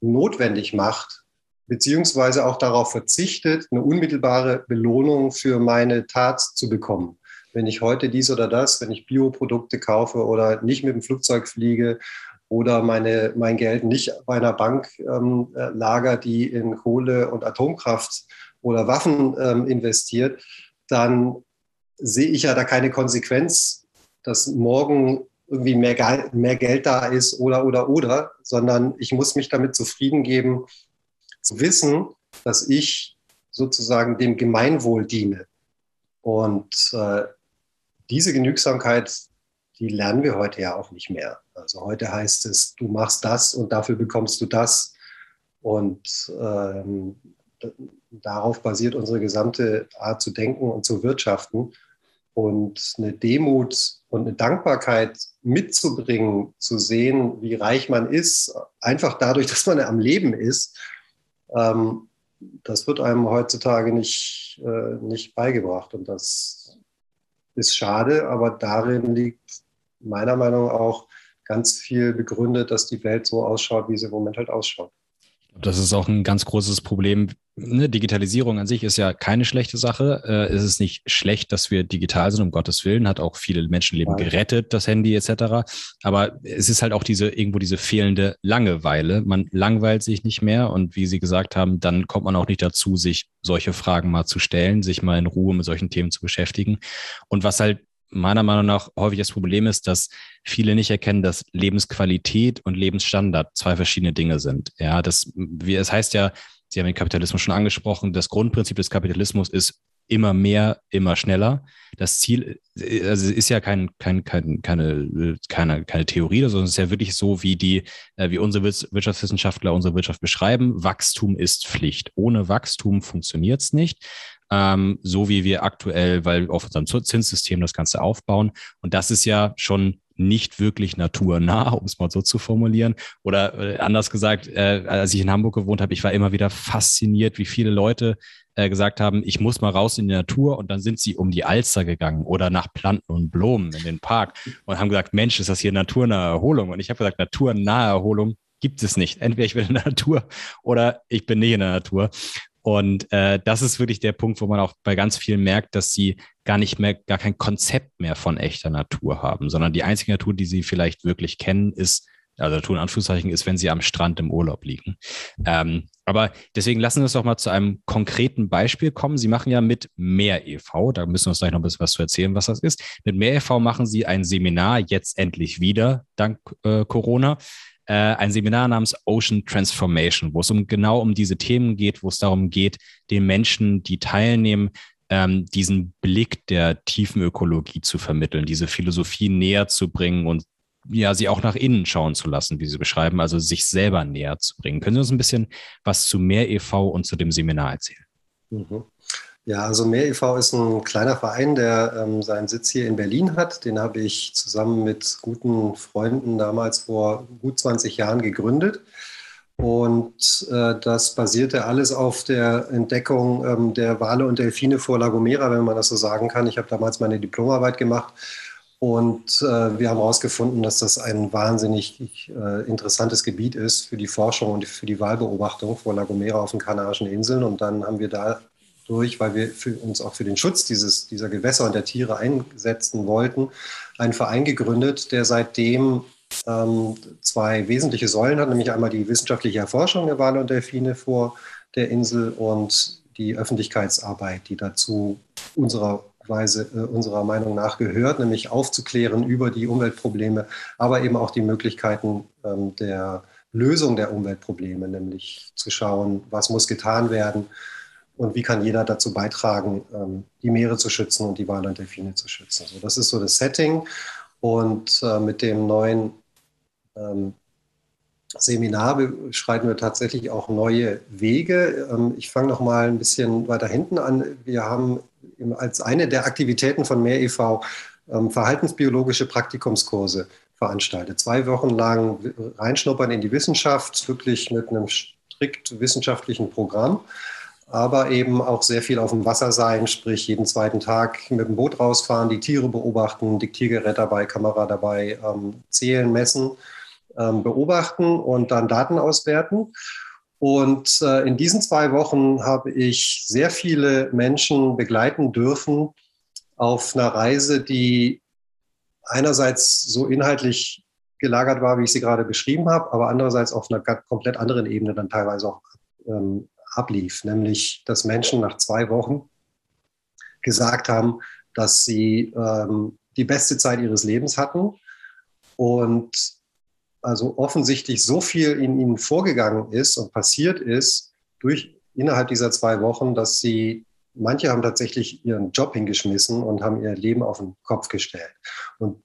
notwendig macht, beziehungsweise auch darauf verzichtet, eine unmittelbare Belohnung für meine Tat zu bekommen. Wenn ich heute dies oder das, wenn ich Bioprodukte kaufe oder nicht mit dem Flugzeug fliege oder meine, mein Geld nicht bei einer Bank ähm, äh, lager, die in Kohle und Atomkraft oder Waffen ähm, investiert, dann sehe ich ja da keine Konsequenz, dass morgen irgendwie mehr, mehr Geld da ist oder, oder, oder, sondern ich muss mich damit zufrieden geben, zu wissen, dass ich sozusagen dem Gemeinwohl diene. Und äh, diese Genügsamkeit, die lernen wir heute ja auch nicht mehr. Also heute heißt es, du machst das und dafür bekommst du das. Und ähm, darauf basiert unsere gesamte Art zu denken und zu wirtschaften. Und eine Demut und eine Dankbarkeit mitzubringen, zu sehen, wie reich man ist, einfach dadurch, dass man am Leben ist, ähm, das wird einem heutzutage nicht, äh, nicht beigebracht. Und das ist schade, aber darin liegt meiner Meinung nach auch ganz viel begründet, dass die Welt so ausschaut, wie sie im Moment halt ausschaut. Das ist auch ein ganz großes Problem. Ne, Digitalisierung an sich ist ja keine schlechte Sache. Äh, es ist nicht schlecht, dass wir digital sind, um Gottes Willen, hat auch viele Menschenleben Nein. gerettet, das Handy etc. Aber es ist halt auch diese irgendwo diese fehlende Langeweile. Man langweilt sich nicht mehr und wie Sie gesagt haben, dann kommt man auch nicht dazu, sich solche Fragen mal zu stellen, sich mal in Ruhe mit solchen Themen zu beschäftigen. Und was halt meiner Meinung nach häufig das Problem ist, dass viele nicht erkennen, dass Lebensqualität und Lebensstandard zwei verschiedene Dinge sind. Ja, das, wie es heißt ja, Sie haben den Kapitalismus schon angesprochen, das Grundprinzip des Kapitalismus ist immer mehr, immer schneller. Das Ziel also ist ja kein, kein, kein, keine, keine, keine Theorie, sondern es ist ja wirklich so, wie die, äh, wie unsere Wirtschaftswissenschaftler unsere Wirtschaft beschreiben. Wachstum ist Pflicht. Ohne Wachstum funktioniert es nicht. Ähm, so wie wir aktuell, weil auf unserem Zinssystem das Ganze aufbauen. Und das ist ja schon nicht wirklich naturnah, um es mal so zu formulieren. Oder äh, anders gesagt, äh, als ich in Hamburg gewohnt habe, ich war immer wieder fasziniert, wie viele Leute äh, gesagt haben, ich muss mal raus in die Natur und dann sind sie um die Alster gegangen oder nach Planten und Blumen in den Park und haben gesagt, Mensch, ist das hier naturnahe Erholung? Und ich habe gesagt, naturnahe Erholung gibt es nicht. Entweder ich bin in der Natur oder ich bin nicht in der Natur. Und äh, das ist wirklich der Punkt, wo man auch bei ganz vielen merkt, dass sie gar nicht mehr, gar kein Konzept mehr von echter Natur haben, sondern die einzige Natur, die sie vielleicht wirklich kennen, ist, also Natur in Anführungszeichen, ist, wenn sie am Strand im Urlaub liegen. Ähm, aber deswegen lassen wir uns doch mal zu einem konkreten Beispiel kommen. Sie machen ja mit Mehr e.V., da müssen wir uns gleich noch ein bisschen was zu erzählen, was das ist. Mit Mehr e.V. machen Sie ein Seminar, jetzt endlich wieder, dank äh, Corona, äh, ein Seminar namens Ocean Transformation, wo es um genau um diese Themen geht, wo es darum geht, den Menschen, die teilnehmen, ähm, diesen Blick der tiefen Ökologie zu vermitteln, diese Philosophie näher zu bringen und ja, sie auch nach innen schauen zu lassen, wie Sie beschreiben, also sich selber näher zu bringen. Können Sie uns ein bisschen was zu Mehr e.V. und zu dem Seminar erzählen? Mhm. Ja, also Mehr e.V. ist ein kleiner Verein, der ähm, seinen Sitz hier in Berlin hat. Den habe ich zusammen mit guten Freunden damals vor gut 20 Jahren gegründet. Und äh, das basierte alles auf der Entdeckung ähm, der Wale und Delfine vor La Gomera, wenn man das so sagen kann. Ich habe damals meine Diplomarbeit gemacht und äh, wir haben herausgefunden, dass das ein wahnsinnig äh, interessantes Gebiet ist für die Forschung und für die Wahlbeobachtung vor La Gomera auf den Kanarischen Inseln. Und dann haben wir da durch, weil wir für uns auch für den Schutz dieses, dieser Gewässer und der Tiere einsetzen wollten, einen Verein gegründet, der seitdem ähm, zwei wesentliche Säulen hat, nämlich einmal die wissenschaftliche Erforschung der Wale und Delfine vor der Insel und die Öffentlichkeitsarbeit, die dazu unserer Weise äh, unserer Meinung nach gehört, nämlich aufzuklären über die Umweltprobleme, aber eben auch die Möglichkeiten ähm, der Lösung der Umweltprobleme, nämlich zu schauen, was muss getan werden, und wie kann jeder dazu beitragen, ähm, die Meere zu schützen und die Wale und Delfine zu schützen. So, das ist so das Setting. Und äh, mit dem neuen ähm, Seminar beschreiten wir tatsächlich auch neue Wege. Ähm, ich fange noch mal ein bisschen weiter hinten an. Wir haben als eine der Aktivitäten von Mehr e.V. verhaltensbiologische Praktikumskurse veranstaltet. Zwei Wochen lang reinschnuppern in die Wissenschaft, wirklich mit einem strikt wissenschaftlichen Programm aber eben auch sehr viel auf dem Wasser sein, sprich jeden zweiten Tag mit dem Boot rausfahren, die Tiere beobachten, Diktiergerät dabei, Kamera dabei, ähm, zählen, messen, ähm, beobachten und dann Daten auswerten. Und äh, in diesen zwei Wochen habe ich sehr viele Menschen begleiten dürfen auf einer Reise, die einerseits so inhaltlich gelagert war, wie ich sie gerade beschrieben habe, aber andererseits auf einer komplett anderen Ebene dann teilweise auch ähm, ablief, nämlich dass Menschen nach zwei Wochen gesagt haben, dass sie ähm, die beste Zeit ihres Lebens hatten und also offensichtlich so viel in ihnen vorgegangen ist und passiert ist durch innerhalb dieser zwei Wochen, dass sie manche haben tatsächlich ihren Job hingeschmissen und haben ihr Leben auf den Kopf gestellt. Und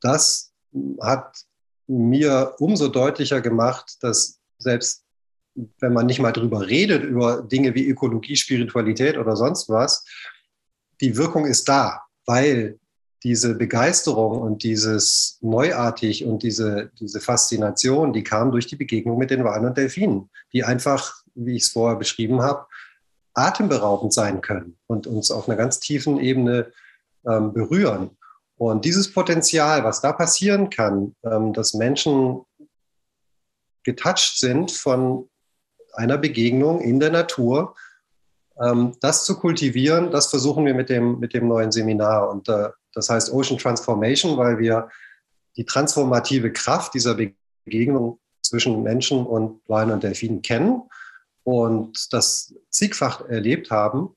das hat mir umso deutlicher gemacht, dass selbst wenn man nicht mal drüber redet, über Dinge wie Ökologie, Spiritualität oder sonst was, die Wirkung ist da, weil diese Begeisterung und dieses Neuartig und diese, diese Faszination, die kam durch die Begegnung mit den Walen und Delfinen, die einfach, wie ich es vorher beschrieben habe, atemberaubend sein können und uns auf einer ganz tiefen Ebene ähm, berühren. Und dieses Potenzial, was da passieren kann, ähm, dass Menschen getouched sind von einer Begegnung in der Natur. Ähm, das zu kultivieren, das versuchen wir mit dem, mit dem neuen Seminar. Und äh, das heißt Ocean Transformation, weil wir die transformative Kraft dieser Begegnung zwischen Menschen und Walen und Delfinen kennen und das zigfach erlebt haben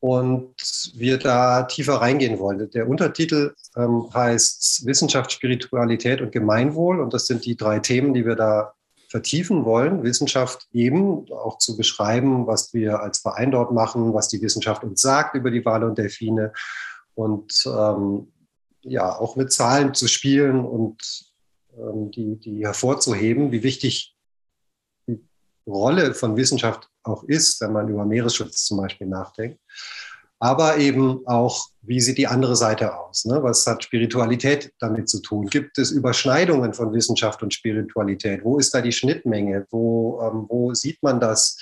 und wir da tiefer reingehen wollen. Der Untertitel ähm, heißt Wissenschaft, Spiritualität und Gemeinwohl und das sind die drei Themen, die wir da vertiefen wollen, Wissenschaft eben auch zu beschreiben, was wir als Verein dort machen, was die Wissenschaft uns sagt über die Wale und Delfine und ähm, ja, auch mit Zahlen zu spielen und ähm, die, die hervorzuheben, wie wichtig die Rolle von Wissenschaft auch ist, wenn man über Meeresschutz zum Beispiel nachdenkt. Aber eben auch, wie sieht die andere Seite aus? Ne? Was hat Spiritualität damit zu tun? Gibt es Überschneidungen von Wissenschaft und Spiritualität? Wo ist da die Schnittmenge? Wo, ähm, wo sieht man das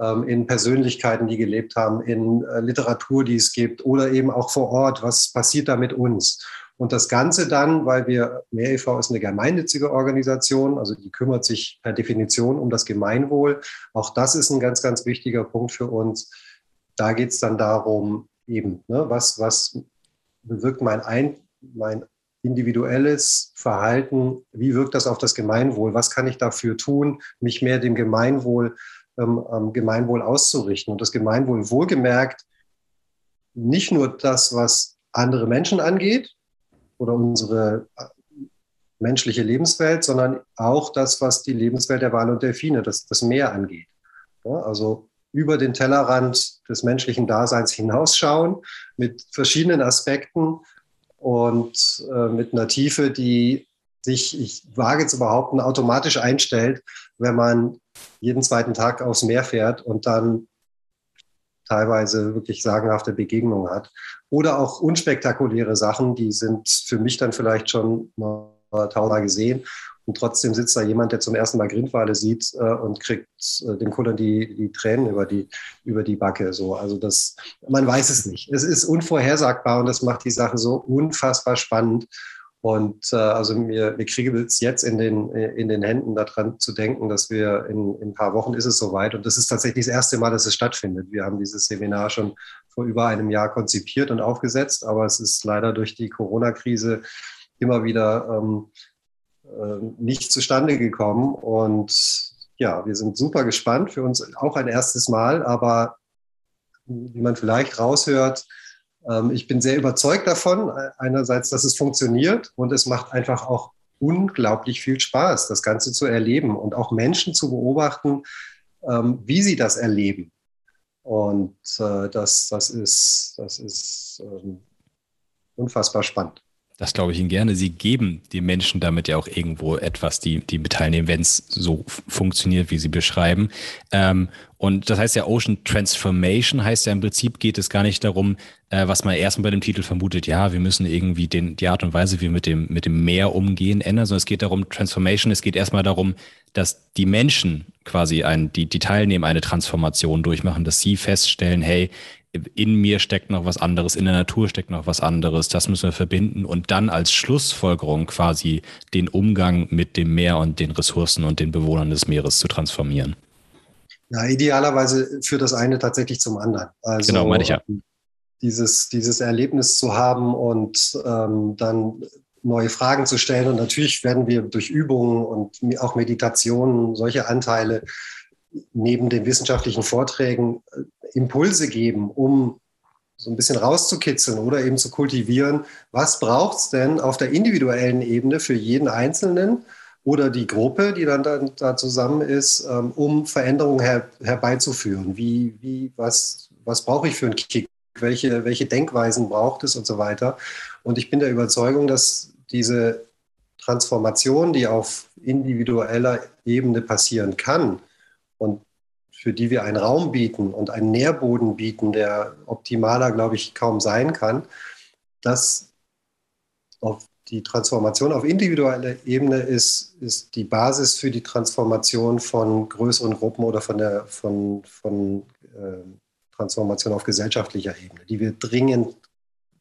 ähm, in Persönlichkeiten, die gelebt haben, in äh, Literatur, die es gibt oder eben auch vor Ort? Was passiert da mit uns? Und das Ganze dann, weil wir, Meer e.V. ist eine gemeinnützige Organisation, also die kümmert sich per Definition um das Gemeinwohl. Auch das ist ein ganz, ganz wichtiger Punkt für uns. Da geht es dann darum, eben, ne, was, was bewirkt mein, ein, mein individuelles Verhalten, wie wirkt das auf das Gemeinwohl, was kann ich dafür tun, mich mehr dem Gemeinwohl, ähm, Gemeinwohl auszurichten. Und das Gemeinwohl wohlgemerkt, nicht nur das, was andere Menschen angeht, oder unsere äh, menschliche Lebenswelt, sondern auch das, was die Lebenswelt der Wale und Delfine, das, das Meer angeht. Ja, also über den Tellerrand des menschlichen Daseins hinausschauen mit verschiedenen Aspekten und äh, mit einer Tiefe, die sich, ich wage zu behaupten, automatisch einstellt, wenn man jeden zweiten Tag aufs Meer fährt und dann teilweise wirklich sagenhafte Begegnungen hat. Oder auch unspektakuläre Sachen, die sind für mich dann vielleicht schon mal tausendmal gesehen. Und trotzdem sitzt da jemand, der zum ersten Mal Grindwale sieht äh, und kriegt äh, dem Kullern die, die Tränen über die, über die Backe. So. Also das, man weiß es nicht. Es ist unvorhersagbar und das macht die Sache so unfassbar spannend. Und äh, also mir, mir kriege es jetzt in den, in den Händen daran zu denken, dass wir in, in ein paar Wochen ist es soweit. Und das ist tatsächlich das erste Mal, dass es stattfindet. Wir haben dieses Seminar schon vor über einem Jahr konzipiert und aufgesetzt, aber es ist leider durch die Corona-Krise immer wieder ähm, äh, nicht zustande gekommen. Und ja, wir sind super gespannt. Für uns auch ein erstes Mal, aber wie man vielleicht raushört, ähm, ich bin sehr überzeugt davon, einerseits, dass es funktioniert und es macht einfach auch unglaublich viel Spaß, das Ganze zu erleben und auch Menschen zu beobachten, ähm, wie sie das erleben. Und äh, das, das ist, das ist ähm, unfassbar spannend. Das glaube ich Ihnen gerne. Sie geben den Menschen damit ja auch irgendwo etwas, die, die teilnehmen, wenn es so funktioniert, wie Sie beschreiben. Ähm, und das heißt ja Ocean Transformation, heißt ja im Prinzip geht es gar nicht darum, äh, was man erstmal bei dem Titel vermutet, ja, wir müssen irgendwie den, die Art und Weise, wie wir mit dem, mit dem Meer umgehen, ändern, sondern es geht darum, Transformation, es geht erstmal darum, dass die Menschen quasi ein, die, die teilnehmen, eine Transformation durchmachen, dass sie feststellen, hey, in mir steckt noch was anderes, in der Natur steckt noch was anderes, das müssen wir verbinden und dann als Schlussfolgerung quasi den Umgang mit dem Meer und den Ressourcen und den Bewohnern des Meeres zu transformieren. Ja, idealerweise führt das eine tatsächlich zum anderen. Also, genau, meine ich ja. Dieses, dieses Erlebnis zu haben und ähm, dann neue Fragen zu stellen. Und natürlich werden wir durch Übungen und auch Meditationen solche Anteile neben den wissenschaftlichen Vorträgen äh, Impulse geben, um so ein bisschen rauszukitzeln oder eben zu kultivieren, was braucht es denn auf der individuellen Ebene für jeden Einzelnen oder die Gruppe, die dann da, da zusammen ist, ähm, um Veränderungen her, herbeizuführen. Wie, wie, was, was brauche ich für einen Kick? Welche, welche Denkweisen braucht es und so weiter? Und ich bin der Überzeugung, dass diese Transformation, die auf individueller Ebene passieren kann, und für die wir einen Raum bieten und einen Nährboden bieten, der optimaler, glaube ich, kaum sein kann, dass auf die Transformation auf individueller Ebene ist, ist die Basis für die Transformation von größeren Gruppen oder von der von, von äh, Transformation auf gesellschaftlicher Ebene, die wir dringend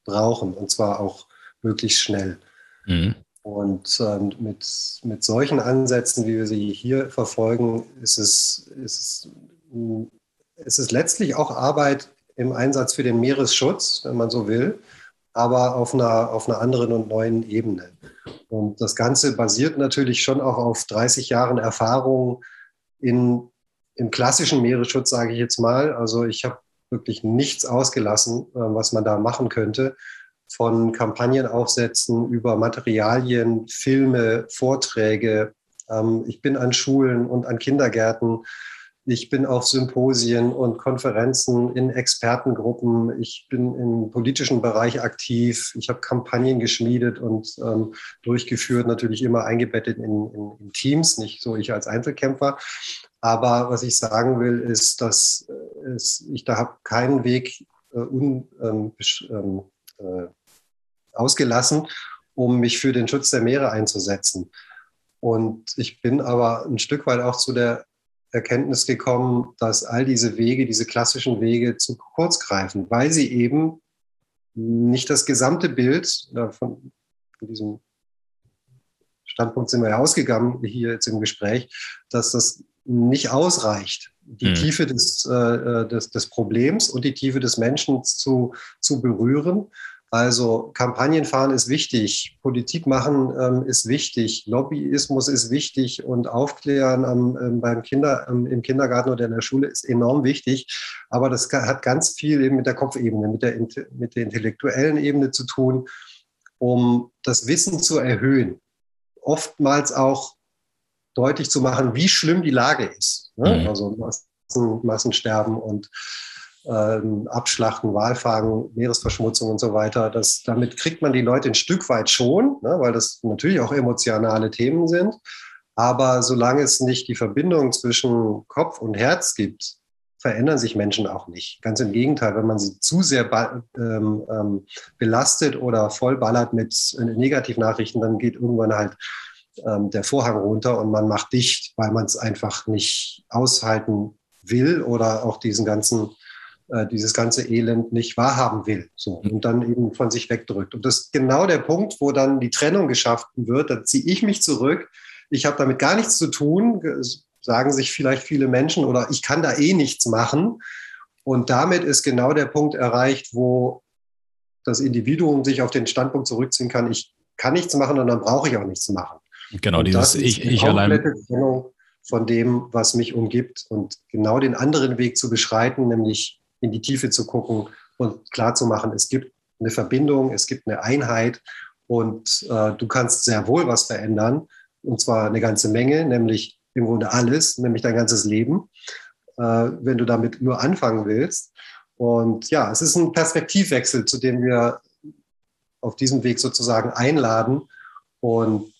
brauchen und zwar auch möglichst schnell. Mhm. Und ähm, mit, mit solchen Ansätzen, wie wir sie hier verfolgen, ist es, ist, es, ist es letztlich auch Arbeit im Einsatz für den Meeresschutz, wenn man so will, aber auf einer, auf einer anderen und neuen Ebene. Und das Ganze basiert natürlich schon auch auf 30 Jahren Erfahrung in, im klassischen Meeresschutz, sage ich jetzt mal. Also ich habe wirklich nichts ausgelassen, äh, was man da machen könnte von Kampagnen aufsetzen über Materialien, Filme, Vorträge, Ähm, ich bin an Schulen und an Kindergärten. Ich bin auf Symposien und Konferenzen in Expertengruppen. Ich bin im politischen Bereich aktiv. Ich habe Kampagnen geschmiedet und ähm, durchgeführt, natürlich immer eingebettet in, in, in, Teams, nicht so ich als Einzelkämpfer. Aber was ich sagen will, ist, dass es, ich da habe keinen Weg äh, un, ähm, ähm, äh, ausgelassen, um mich für den Schutz der Meere einzusetzen. Und ich bin aber ein Stück weit auch zu der Erkenntnis gekommen, dass all diese Wege, diese klassischen Wege zu kurz greifen, weil sie eben nicht das gesamte Bild, von, von diesem Standpunkt sind wir ja ausgegangen hier jetzt im Gespräch, dass das nicht ausreicht, die mhm. Tiefe des, äh, des, des Problems und die Tiefe des Menschen zu, zu berühren also Kampagnen fahren ist wichtig, Politik machen ähm, ist wichtig, Lobbyismus ist wichtig und Aufklären am, ähm, beim Kinder, ähm, im Kindergarten oder in der Schule ist enorm wichtig. Aber das hat ganz viel eben mit der Kopfebene, mit der, mit der intellektuellen Ebene zu tun, um das Wissen zu erhöhen. Oftmals auch deutlich zu machen, wie schlimm die Lage ist. Ne? Mhm. Also Massen, Massensterben und ähm, Abschlachten, Walfang, Meeresverschmutzung und so weiter. Das, damit kriegt man die Leute ein Stück weit schon, ne, weil das natürlich auch emotionale Themen sind. Aber solange es nicht die Verbindung zwischen Kopf und Herz gibt, verändern sich Menschen auch nicht. Ganz im Gegenteil, wenn man sie zu sehr ähm, ähm, belastet oder vollballert mit äh, Negativnachrichten, dann geht irgendwann halt ähm, der Vorhang runter und man macht dicht, weil man es einfach nicht aushalten will oder auch diesen ganzen äh, dieses ganze Elend nicht wahrhaben will so, mhm. und dann eben von sich wegdrückt. Und das ist genau der Punkt, wo dann die Trennung geschaffen wird. Da ziehe ich mich zurück. Ich habe damit gar nichts zu tun, sagen sich vielleicht viele Menschen, oder ich kann da eh nichts machen. Und damit ist genau der Punkt erreicht, wo das Individuum sich auf den Standpunkt zurückziehen kann, ich kann nichts machen und dann brauche ich auch nichts machen. Genau, und dieses Ich, ich allein. Trennung von dem, was mich umgibt und genau den anderen Weg zu beschreiten, nämlich in die Tiefe zu gucken und klar zu machen, es gibt eine Verbindung, es gibt eine Einheit und äh, du kannst sehr wohl was verändern und zwar eine ganze Menge, nämlich im Grunde alles, nämlich dein ganzes Leben, äh, wenn du damit nur anfangen willst. Und ja, es ist ein Perspektivwechsel, zu dem wir auf diesem Weg sozusagen einladen. Und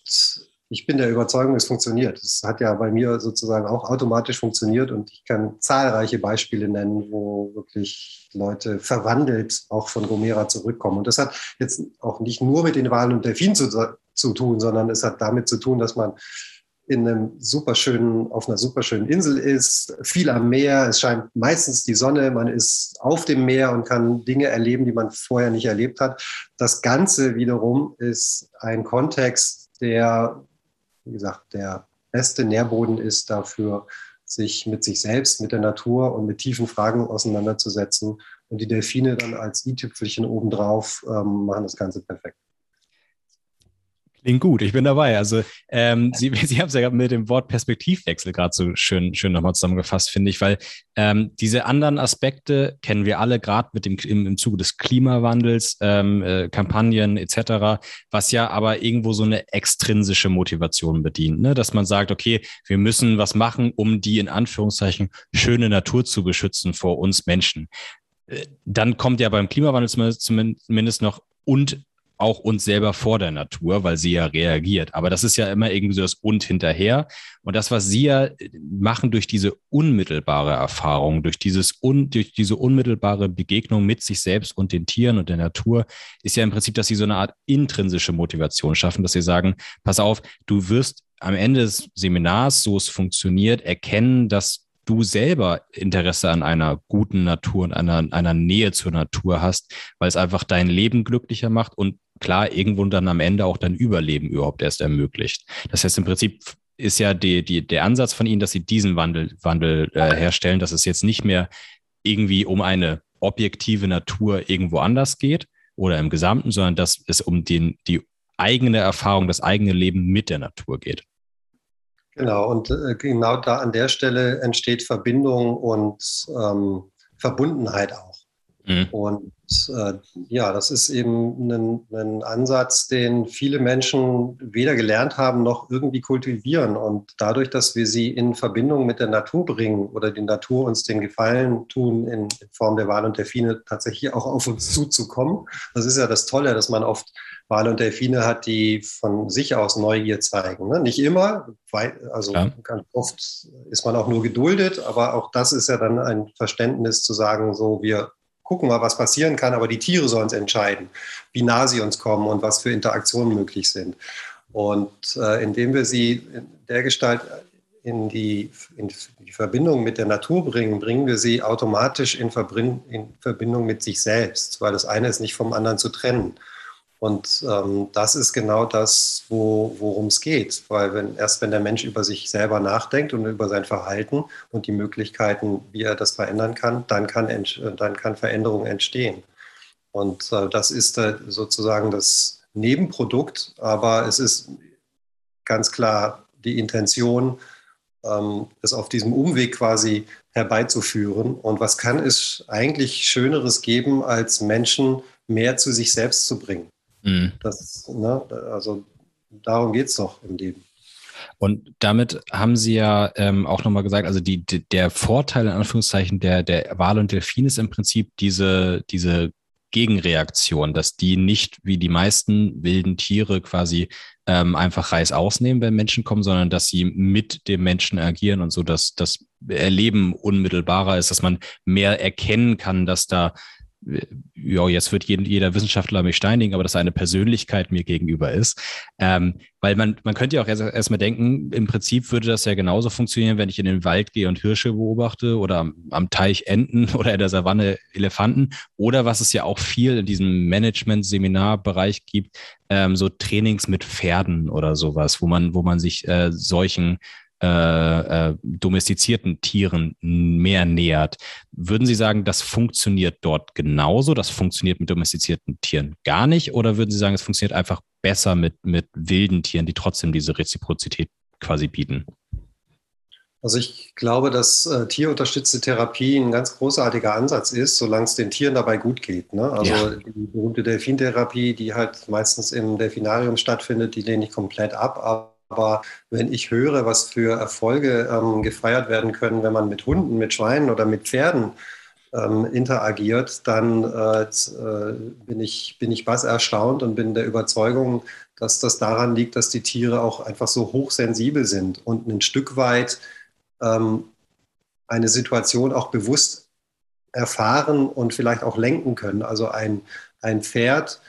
ich bin der Überzeugung, es funktioniert. Es hat ja bei mir sozusagen auch automatisch funktioniert und ich kann zahlreiche Beispiele nennen, wo wirklich Leute verwandelt auch von Gomera zurückkommen. Und das hat jetzt auch nicht nur mit den Wahlen und Delfinen zu, zu tun, sondern es hat damit zu tun, dass man in einem superschönen, auf einer superschönen Insel ist, viel am Meer, es scheint meistens die Sonne, man ist auf dem Meer und kann Dinge erleben, die man vorher nicht erlebt hat. Das Ganze wiederum ist ein Kontext, der wie gesagt, der beste Nährboden ist dafür, sich mit sich selbst, mit der Natur und mit tiefen Fragen auseinanderzusetzen. Und die Delfine dann als i-Tüpfelchen obendrauf ähm, machen das Ganze perfekt. Klingt gut, ich bin dabei. Also ähm, Sie, Sie haben es ja mit dem Wort Perspektivwechsel gerade so schön, schön nochmal zusammengefasst, finde ich, weil ähm, diese anderen Aspekte kennen wir alle gerade mit dem im, im Zuge des Klimawandels, ähm, äh, Kampagnen etc., was ja aber irgendwo so eine extrinsische Motivation bedient, ne? dass man sagt, okay, wir müssen was machen, um die in Anführungszeichen schöne Natur zu beschützen vor uns Menschen. Äh, dann kommt ja beim Klimawandel zumindest noch und auch uns selber vor der Natur, weil sie ja reagiert. Aber das ist ja immer irgendwie so das und hinterher. Und das, was sie ja machen durch diese unmittelbare Erfahrung, durch dieses un, durch diese unmittelbare Begegnung mit sich selbst und den Tieren und der Natur, ist ja im Prinzip, dass sie so eine Art intrinsische Motivation schaffen, dass sie sagen, pass auf, du wirst am Ende des Seminars, so es funktioniert, erkennen, dass du selber Interesse an einer guten Natur und einer, einer Nähe zur Natur hast, weil es einfach dein Leben glücklicher macht und klar irgendwo dann am Ende auch dein Überleben überhaupt erst ermöglicht. Das heißt im Prinzip ist ja die, die, der Ansatz von ihnen, dass sie diesen Wandel, Wandel äh, herstellen, dass es jetzt nicht mehr irgendwie um eine objektive Natur irgendwo anders geht oder im Gesamten, sondern dass es um den, die eigene Erfahrung, das eigene Leben mit der Natur geht. Genau, und äh, genau da an der Stelle entsteht Verbindung und ähm, Verbundenheit auch. Mhm. Und äh, ja, das ist eben ein, ein, Ansatz, den viele Menschen weder gelernt haben noch irgendwie kultivieren. Und dadurch, dass wir sie in Verbindung mit der Natur bringen oder die Natur uns den Gefallen tun, in, in Form der Wal und Delfine tatsächlich auch auf uns zuzukommen, das ist ja das Tolle, dass man oft Wale und Delfine hat, die von sich aus Neugier zeigen. Ne? Nicht immer, also ja. ganz oft ist man auch nur geduldet, aber auch das ist ja dann ein Verständnis zu sagen, so wir gucken mal, was passieren kann, aber die Tiere sollen es entscheiden, wie nah sie uns kommen und was für Interaktionen möglich sind. Und äh, indem wir sie in der Gestalt in die, in die Verbindung mit der Natur bringen, bringen wir sie automatisch in, in Verbindung mit sich selbst, weil das eine ist nicht vom anderen zu trennen. Und ähm, das ist genau das, wo, worum es geht. Weil wenn, erst wenn der Mensch über sich selber nachdenkt und über sein Verhalten und die Möglichkeiten, wie er das verändern kann, dann kann, dann kann Veränderung entstehen. Und äh, das ist äh, sozusagen das Nebenprodukt, aber es ist ganz klar die Intention, ähm, es auf diesem Umweg quasi herbeizuführen. Und was kann es eigentlich Schöneres geben, als Menschen mehr zu sich selbst zu bringen? Mhm. Das, ne, also darum geht es doch im Leben. Und damit haben Sie ja ähm, auch nochmal gesagt, also die, die, der Vorteil in Anführungszeichen der, der Wale und Delfin ist im Prinzip diese, diese Gegenreaktion, dass die nicht wie die meisten wilden Tiere quasi ähm, einfach Reis ausnehmen, wenn Menschen kommen, sondern dass sie mit dem Menschen agieren und so, dass das Erleben unmittelbarer ist, dass man mehr erkennen kann, dass da ja, jetzt wird jeder Wissenschaftler mich steinigen, aber dass eine Persönlichkeit mir gegenüber ist. Ähm, weil man, man könnte ja auch erstmal erst denken, im Prinzip würde das ja genauso funktionieren, wenn ich in den Wald gehe und Hirsche beobachte oder am, am Teich Enten oder in der Savanne Elefanten oder was es ja auch viel in diesem Management-Seminarbereich gibt, ähm, so Trainings mit Pferden oder sowas, wo man, wo man sich äh, solchen äh, äh, domestizierten Tieren mehr nähert. Würden Sie sagen, das funktioniert dort genauso? Das funktioniert mit domestizierten Tieren gar nicht? Oder würden Sie sagen, es funktioniert einfach besser mit, mit wilden Tieren, die trotzdem diese Reziprozität quasi bieten? Also ich glaube, dass äh, tierunterstützte Therapie ein ganz großartiger Ansatz ist, solange es den Tieren dabei gut geht. Ne? Also ja. die berühmte Delfintherapie, die halt meistens im Delfinarium stattfindet, die lehne ich komplett ab. Aber wenn ich höre, was für Erfolge ähm, gefeiert werden können, wenn man mit Hunden, mit Schweinen oder mit Pferden ähm, interagiert, dann äh, äh, bin, ich, bin ich was erstaunt und bin der Überzeugung, dass das daran liegt, dass die Tiere auch einfach so hochsensibel sind und ein Stück weit ähm, eine Situation auch bewusst erfahren und vielleicht auch lenken können. Also ein, ein Pferd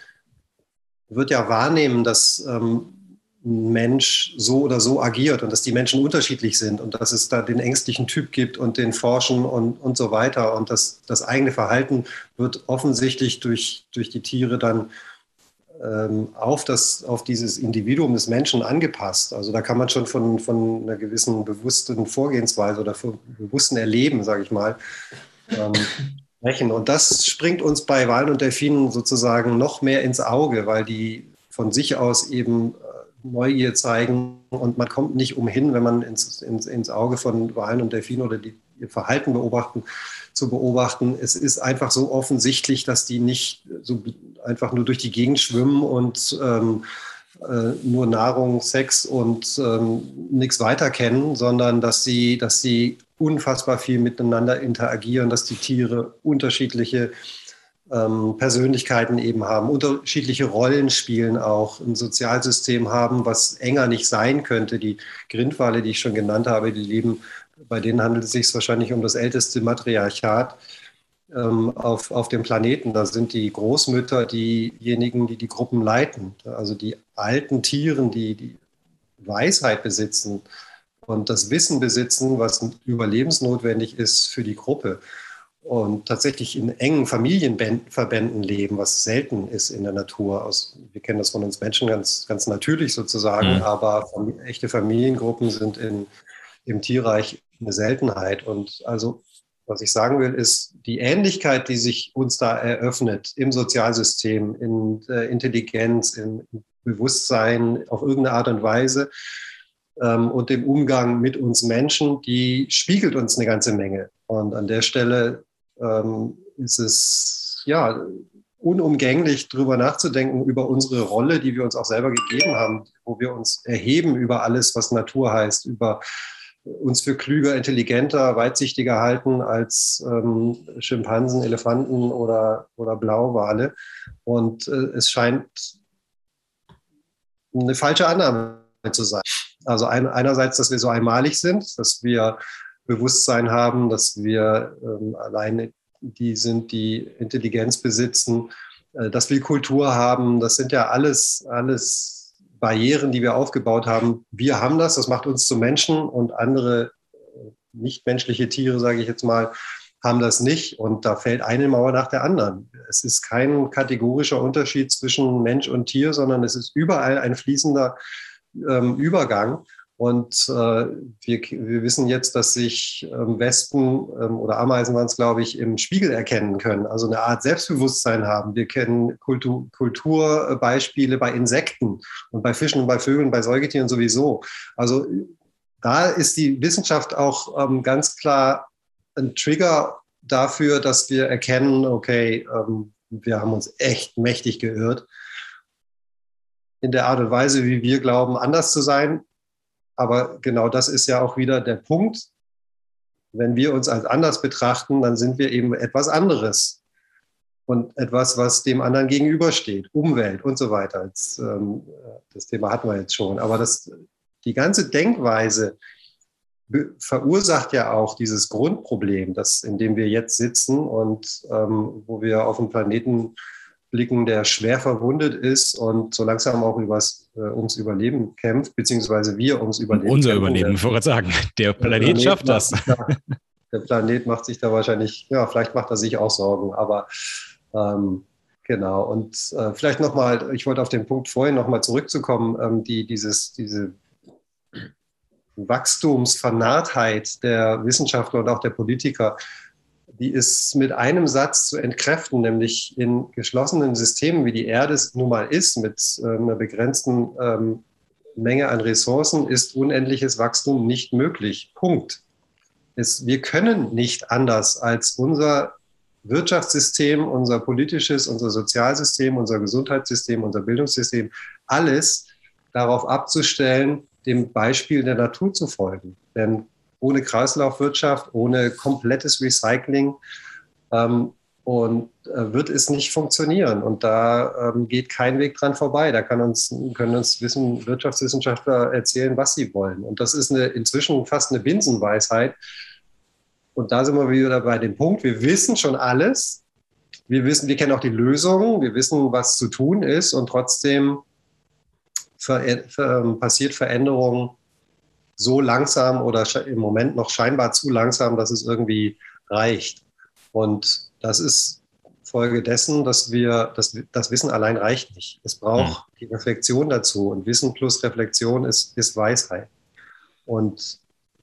wird ja wahrnehmen, dass ähm, Mensch so oder so agiert und dass die Menschen unterschiedlich sind und dass es da den ängstlichen Typ gibt und den Forschen und, und so weiter. Und dass das eigene Verhalten wird offensichtlich durch, durch die Tiere dann ähm, auf, das, auf dieses Individuum des Menschen angepasst. Also da kann man schon von, von einer gewissen bewussten Vorgehensweise oder von bewussten Erleben, sage ich mal, ähm, sprechen. Und das springt uns bei Walen und Delfinen sozusagen noch mehr ins Auge, weil die von sich aus eben Neugier zeigen und man kommt nicht umhin, wenn man ins, ins, ins Auge von Walen und Delfinen oder die, ihr Verhalten beobachten, zu beobachten. Es ist einfach so offensichtlich, dass die nicht so einfach nur durch die Gegend schwimmen und ähm, äh, nur Nahrung, Sex und ähm, nichts weiter kennen, sondern dass sie, dass sie unfassbar viel miteinander interagieren, dass die Tiere unterschiedliche ähm, Persönlichkeiten eben haben, unterschiedliche Rollen spielen auch, ein Sozialsystem haben, was enger nicht sein könnte. Die Grindwale, die ich schon genannt habe, die leben, bei denen handelt es sich wahrscheinlich um das älteste Matriarchat ähm, auf, auf dem Planeten. Da sind die Großmütter diejenigen, die die Gruppen leiten. Also die alten Tieren, die die Weisheit besitzen und das Wissen besitzen, was überlebensnotwendig ist für die Gruppe und tatsächlich in engen Familienverbänden leben, was selten ist in der Natur. Aus, wir kennen das von uns Menschen ganz, ganz natürlich sozusagen, mhm. aber echte Familiengruppen sind in, im Tierreich eine Seltenheit. Und also, was ich sagen will, ist die Ähnlichkeit, die sich uns da eröffnet im Sozialsystem, in äh, Intelligenz, im Bewusstsein auf irgendeine Art und Weise, ähm, und dem Umgang mit uns Menschen, die spiegelt uns eine ganze Menge. Und an der Stelle ähm, ist es, ja, unumgänglich darüber nachzudenken, über unsere Rolle, die wir uns auch selber gegeben haben, wo wir uns erheben über alles, was Natur heißt, über uns für klüger, intelligenter, weitsichtiger halten als ähm, Schimpansen, Elefanten oder, oder Blauwale. Und äh, es scheint eine falsche Annahme zu sein. Also ein, einerseits, dass wir so einmalig sind, dass wir Bewusstsein haben, dass wir ähm, alleine die sind, die Intelligenz besitzen, äh, dass wir Kultur haben. Das sind ja alles, alles Barrieren, die wir aufgebaut haben. Wir haben das, das macht uns zu Menschen und andere äh, nichtmenschliche Tiere, sage ich jetzt mal, haben das nicht. Und da fällt eine Mauer nach der anderen. Es ist kein kategorischer Unterschied zwischen Mensch und Tier, sondern es ist überall ein fließender ähm, Übergang. Und äh, wir, wir wissen jetzt, dass sich ähm, Wespen ähm, oder Ameisen waren es, glaube ich, im Spiegel erkennen können, also eine Art Selbstbewusstsein haben. Wir kennen Kultur, Kulturbeispiele bei Insekten und bei Fischen und bei Vögeln, bei Säugetieren sowieso. Also da ist die Wissenschaft auch ähm, ganz klar ein Trigger dafür, dass wir erkennen, okay, ähm, wir haben uns echt mächtig geirrt in der Art und Weise, wie wir glauben, anders zu sein. Aber genau das ist ja auch wieder der Punkt. Wenn wir uns als anders betrachten, dann sind wir eben etwas anderes und etwas, was dem anderen gegenübersteht, Umwelt und so weiter. Das, ähm, das Thema hatten wir jetzt schon. Aber das, die ganze Denkweise verursacht ja auch dieses Grundproblem, das, in dem wir jetzt sitzen und ähm, wo wir auf dem Planeten blicken, der schwer verwundet ist und so langsam auch übers, äh, ums Überleben kämpft, beziehungsweise wir ums Überleben. Unser kämpfen. Überleben, ich wollte sagen. Der, der Planet, Planet schafft das. Da, der Planet macht sich da wahrscheinlich, ja, vielleicht macht er sich auch Sorgen, aber ähm, genau. Und äh, vielleicht nochmal, ich wollte auf den Punkt vorhin nochmal zurückzukommen, ähm, die, dieses, diese Wachstumsvernahrtheit der Wissenschaftler und auch der Politiker die ist mit einem Satz zu entkräften, nämlich in geschlossenen Systemen, wie die Erde es nun mal ist, mit äh, einer begrenzten ähm, Menge an Ressourcen, ist unendliches Wachstum nicht möglich. Punkt. Es, wir können nicht anders als unser Wirtschaftssystem, unser politisches, unser Sozialsystem, unser Gesundheitssystem, unser Bildungssystem, alles darauf abzustellen, dem Beispiel der Natur zu folgen. Denn ohne Kreislaufwirtschaft, ohne komplettes Recycling ähm, und äh, wird es nicht funktionieren. Und da ähm, geht kein Weg dran vorbei. Da kann uns, können uns Wissen, Wirtschaftswissenschaftler erzählen, was sie wollen. Und das ist eine, inzwischen fast eine Binsenweisheit. Und da sind wir wieder bei dem Punkt, wir wissen schon alles. Wir wissen, wir kennen auch die Lösungen, wir wissen, was zu tun ist und trotzdem ver, ver, ähm, passiert Veränderung so langsam oder im Moment noch scheinbar zu langsam, dass es irgendwie reicht. Und das ist Folge dessen, dass wir, das, das Wissen allein reicht nicht. Es braucht mhm. die Reflexion dazu. Und Wissen plus Reflexion ist, ist Weisheit. Und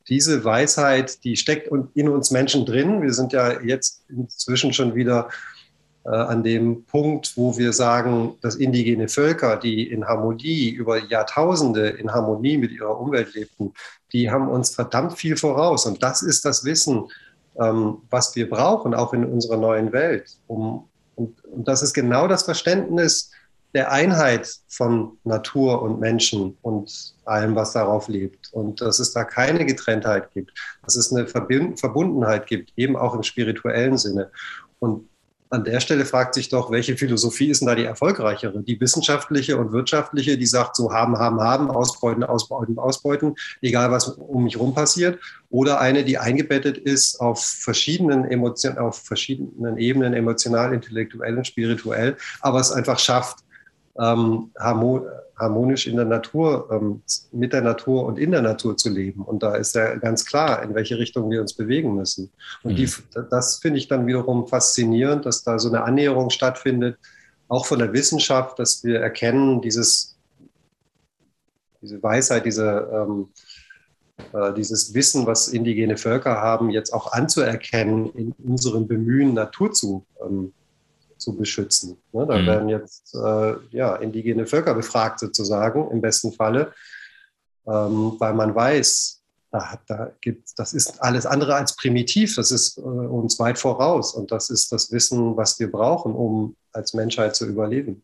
diese Weisheit, die steckt in uns Menschen drin. Wir sind ja jetzt inzwischen schon wieder an dem Punkt, wo wir sagen, dass indigene Völker, die in Harmonie über Jahrtausende in Harmonie mit ihrer Umwelt lebten, die haben uns verdammt viel voraus. Und das ist das Wissen, ähm, was wir brauchen, auch in unserer neuen Welt. Um, und, und das ist genau das Verständnis der Einheit von Natur und Menschen und allem, was darauf lebt. Und dass es da keine Getrenntheit gibt, dass es eine Verbundenheit gibt, eben auch im spirituellen Sinne. Und an der Stelle fragt sich doch, welche Philosophie ist denn da die erfolgreichere? Die wissenschaftliche und wirtschaftliche, die sagt so haben, haben, haben, ausbeuten, ausbeuten, ausbeuten, egal was um mich rum passiert, oder eine, die eingebettet ist auf verschiedenen Emotionen, auf verschiedenen Ebenen, emotional, intellektuell und spirituell, aber es einfach schafft, ähm, harmonisch in der Natur, ähm, mit der Natur und in der Natur zu leben. Und da ist ja ganz klar, in welche Richtung wir uns bewegen müssen. Und die, mhm. das finde ich dann wiederum faszinierend, dass da so eine Annäherung stattfindet, auch von der Wissenschaft, dass wir erkennen, dieses, diese Weisheit, diese, ähm, äh, dieses Wissen, was indigene Völker haben, jetzt auch anzuerkennen in unserem Bemühen, Natur zu ähm, zu beschützen. Ne, da mhm. werden jetzt äh, ja, indigene Völker befragt sozusagen, im besten Falle, ähm, weil man weiß, da, da gibt, das ist alles andere als primitiv, das ist äh, uns weit voraus und das ist das Wissen, was wir brauchen, um als Menschheit zu überleben.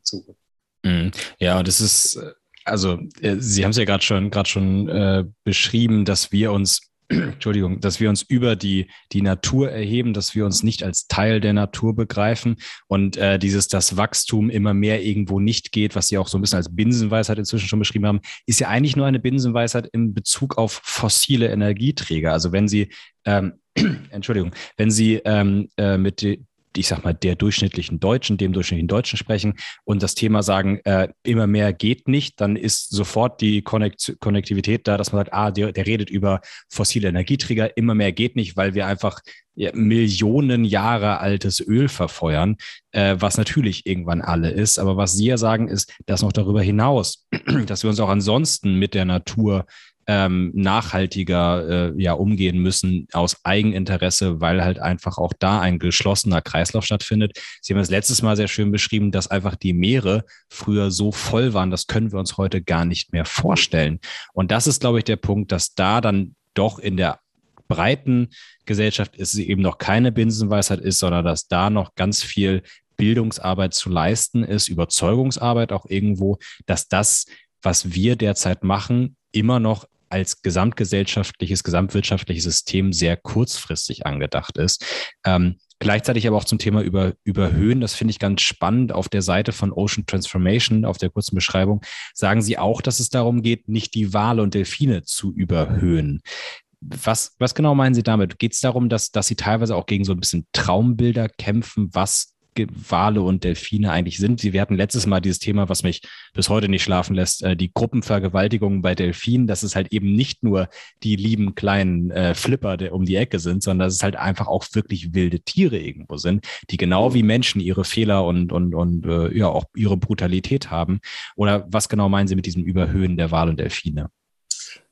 Mhm. Ja, das ist, also äh, Sie haben es ja gerade schon, gerade schon äh, beschrieben, dass wir uns Entschuldigung, dass wir uns über die, die Natur erheben, dass wir uns nicht als Teil der Natur begreifen und äh, dieses, das Wachstum immer mehr irgendwo nicht geht, was Sie auch so ein bisschen als Binsenweisheit inzwischen schon beschrieben haben, ist ja eigentlich nur eine Binsenweisheit in Bezug auf fossile Energieträger. Also wenn Sie ähm, Entschuldigung, wenn Sie ähm, äh, mit ich sag mal, der durchschnittlichen Deutschen, dem durchschnittlichen Deutschen sprechen und das Thema sagen, äh, immer mehr geht nicht, dann ist sofort die Konnekt Konnektivität da, dass man sagt, ah, der, der redet über fossile Energieträger, immer mehr geht nicht, weil wir einfach Millionen Jahre altes Öl verfeuern, äh, was natürlich irgendwann alle ist. Aber was Sie ja sagen, ist, dass noch darüber hinaus, dass wir uns auch ansonsten mit der Natur ähm, nachhaltiger äh, ja umgehen müssen aus Eigeninteresse, weil halt einfach auch da ein geschlossener Kreislauf stattfindet. Sie haben es letztes Mal sehr schön beschrieben, dass einfach die Meere früher so voll waren, das können wir uns heute gar nicht mehr vorstellen. Und das ist, glaube ich, der Punkt, dass da dann doch in der breiten Gesellschaft ist es eben noch keine Binsenweisheit ist, sondern dass da noch ganz viel Bildungsarbeit zu leisten ist, Überzeugungsarbeit auch irgendwo, dass das, was wir derzeit machen, immer noch als gesamtgesellschaftliches, gesamtwirtschaftliches System sehr kurzfristig angedacht ist. Ähm, gleichzeitig aber auch zum Thema über, Überhöhen, das finde ich ganz spannend. Auf der Seite von Ocean Transformation, auf der kurzen Beschreibung, sagen Sie auch, dass es darum geht, nicht die Wale und Delfine zu überhöhen. Was, was genau meinen Sie damit? Geht es darum, dass, dass Sie teilweise auch gegen so ein bisschen Traumbilder kämpfen, was Wale und Delfine eigentlich sind. Wir hatten letztes Mal dieses Thema, was mich bis heute nicht schlafen lässt, äh, die Gruppenvergewaltigungen bei Delfinen, dass es halt eben nicht nur die lieben kleinen äh, Flipper der um die Ecke sind, sondern dass es halt einfach auch wirklich wilde Tiere irgendwo sind, die genau wie Menschen ihre Fehler und, und, und äh, ja auch ihre Brutalität haben. Oder was genau meinen Sie mit diesem Überhöhen der Wale und Delfine?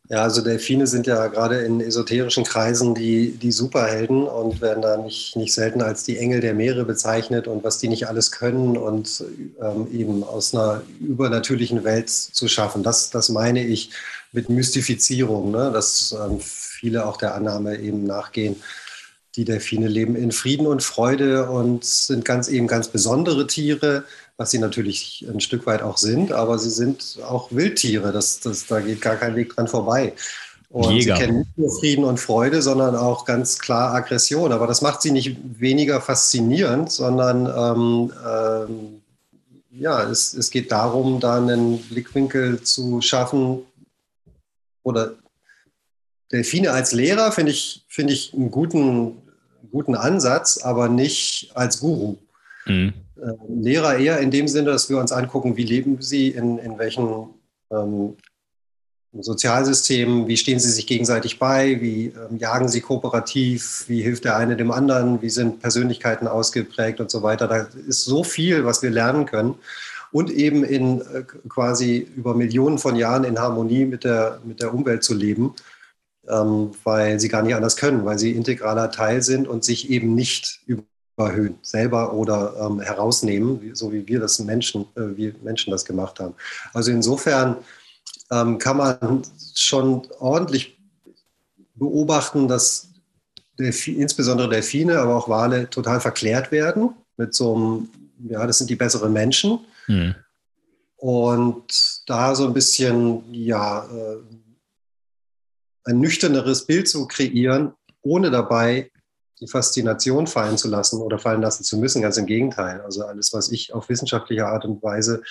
Ja, also Delfine sind ja gerade in esoterischen Kreisen die, die Superhelden und werden da nicht, nicht selten als die Engel der Meere bezeichnet und was die nicht alles können und ähm, eben aus einer übernatürlichen Welt zu schaffen. Das, das meine ich mit Mystifizierung, ne? dass ähm, viele auch der Annahme eben nachgehen. Die Delfine leben in Frieden und Freude und sind ganz eben ganz besondere Tiere was sie natürlich ein Stück weit auch sind, aber sie sind auch Wildtiere. Das, das, da geht gar kein Weg dran vorbei. Und Jäger. sie kennen nicht nur Frieden und Freude, sondern auch ganz klar Aggression. Aber das macht sie nicht weniger faszinierend, sondern ähm, ähm, ja, es, es geht darum, da einen Blickwinkel zu schaffen oder Delfine als Lehrer finde ich, find ich einen guten, guten Ansatz, aber nicht als Guru. Mhm. Äh, Lehrer eher in dem Sinne, dass wir uns angucken, wie leben sie, in, in welchen ähm, Sozialsystemen, wie stehen sie sich gegenseitig bei, wie ähm, jagen sie kooperativ, wie hilft der eine dem anderen, wie sind Persönlichkeiten ausgeprägt und so weiter. Da ist so viel, was wir lernen können und eben in äh, quasi über Millionen von Jahren in Harmonie mit der, mit der Umwelt zu leben, ähm, weil sie gar nicht anders können, weil sie integraler Teil sind und sich eben nicht über erhöhen, selber oder ähm, herausnehmen, so wie wir das Menschen, äh, wie Menschen das gemacht haben. Also insofern ähm, kann man schon ordentlich beobachten, dass Delfi insbesondere Delfine, aber auch Wale total verklärt werden mit so einem, ja, das sind die besseren Menschen. Mhm. Und da so ein bisschen, ja, äh, ein nüchterneres Bild zu kreieren, ohne dabei die Faszination fallen zu lassen oder fallen lassen zu müssen. Ganz im Gegenteil. Also alles, was ich auf wissenschaftliche Art und Weise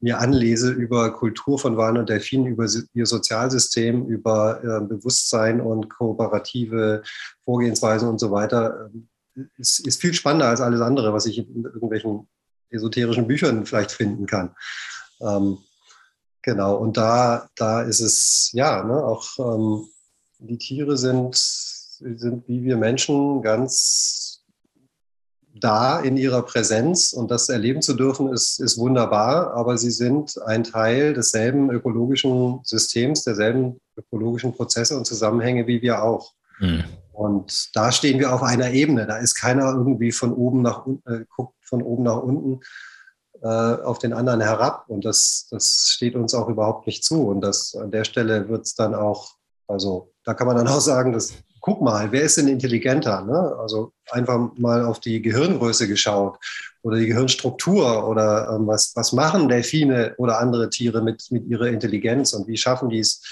mir anlese über Kultur von Wahlen und Delfinen, über ihr Sozialsystem, über äh, Bewusstsein und kooperative Vorgehensweisen und so weiter, äh, ist, ist viel spannender als alles andere, was ich in irgendwelchen esoterischen Büchern vielleicht finden kann. Ähm, genau, und da, da ist es, ja, ne, auch ähm, die Tiere sind sind wie wir Menschen ganz da in ihrer Präsenz und das erleben zu dürfen, ist, ist wunderbar, aber sie sind ein Teil desselben ökologischen Systems, derselben ökologischen Prozesse und Zusammenhänge wie wir auch. Mhm. Und da stehen wir auf einer Ebene. Da ist keiner irgendwie von oben nach unten, äh, guckt von oben nach unten äh, auf den anderen herab. Und das, das steht uns auch überhaupt nicht zu. Und das, an der Stelle wird es dann auch Also da kann man dann auch sagen, dass, guck mal, wer ist denn intelligenter? Ne? Also einfach mal auf die Gehirngröße geschaut oder die Gehirnstruktur oder ähm, was, was machen Delfine oder andere Tiere mit, mit ihrer Intelligenz und wie schaffen die es,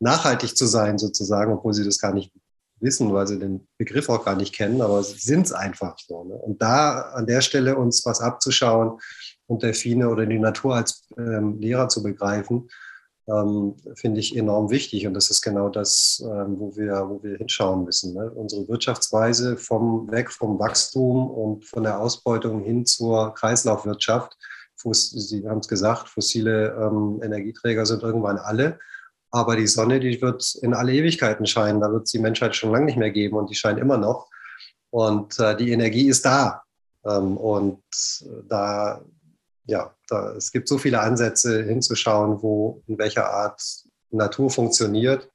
nachhaltig zu sein sozusagen, obwohl sie das gar nicht wissen, weil sie den Begriff auch gar nicht kennen, aber sie sind es einfach so. Ne? Und da an der Stelle uns was abzuschauen und Delfine oder die Natur als ähm, Lehrer zu begreifen, ähm, finde ich enorm wichtig. Und das ist genau das, ähm, wo, wir, wo wir hinschauen müssen. Ne? Unsere Wirtschaftsweise vom weg vom Wachstum und von der Ausbeutung hin zur Kreislaufwirtschaft. Sie haben es gesagt, fossile ähm, Energieträger sind irgendwann alle. Aber die Sonne, die wird in alle Ewigkeiten scheinen. Da wird es die Menschheit schon lange nicht mehr geben und die scheint immer noch. Und äh, die Energie ist da. Ähm, und da ja, da, es gibt so viele Ansätze hinzuschauen, wo in welcher Art Natur funktioniert.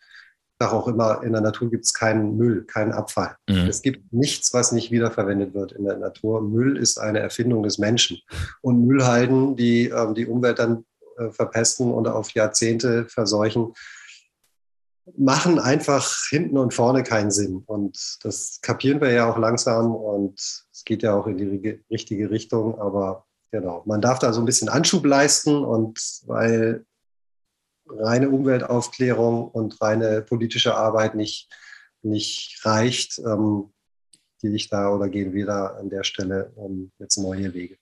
Ich auch immer, in der Natur gibt es keinen Müll, keinen Abfall. Mhm. Es gibt nichts, was nicht wiederverwendet wird in der Natur. Müll ist eine Erfindung des Menschen. Und Müllhalden, die ähm, die Umwelt dann äh, verpesten und auf Jahrzehnte verseuchen, machen einfach hinten und vorne keinen Sinn. Und das kapieren wir ja auch langsam und es geht ja auch in die richtige Richtung. Aber Genau. Man darf da so ein bisschen Anschub leisten und weil reine Umweltaufklärung und reine politische Arbeit nicht, nicht reicht, ähm, gehe ich da oder gehen wir da an der Stelle um jetzt neue Wege.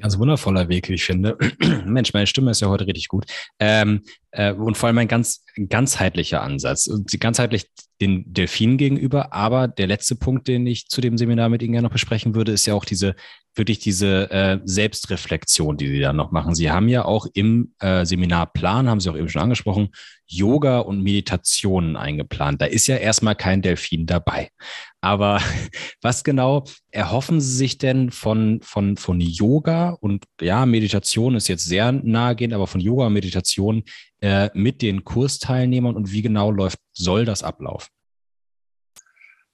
Ganz wundervoller Weg, wie ich finde. Mensch, meine Stimme ist ja heute richtig gut. Ähm, äh, und vor allem ein ganz ganzheitlicher Ansatz. Und ganzheitlich den Delfinen gegenüber. Aber der letzte Punkt, den ich zu dem Seminar mit Ihnen gerne noch besprechen würde, ist ja auch diese wirklich diese äh, Selbstreflexion, die Sie da noch machen. Sie haben ja auch im äh, Seminarplan, haben Sie auch eben schon angesprochen, Yoga und Meditationen eingeplant. Da ist ja erstmal kein Delfin dabei. Aber was genau erhoffen Sie sich denn von, von, von Yoga und ja, Meditation ist jetzt sehr nahegehend, aber von Yoga und Meditation äh, mit den Kursteilnehmern und wie genau läuft, soll das ablaufen?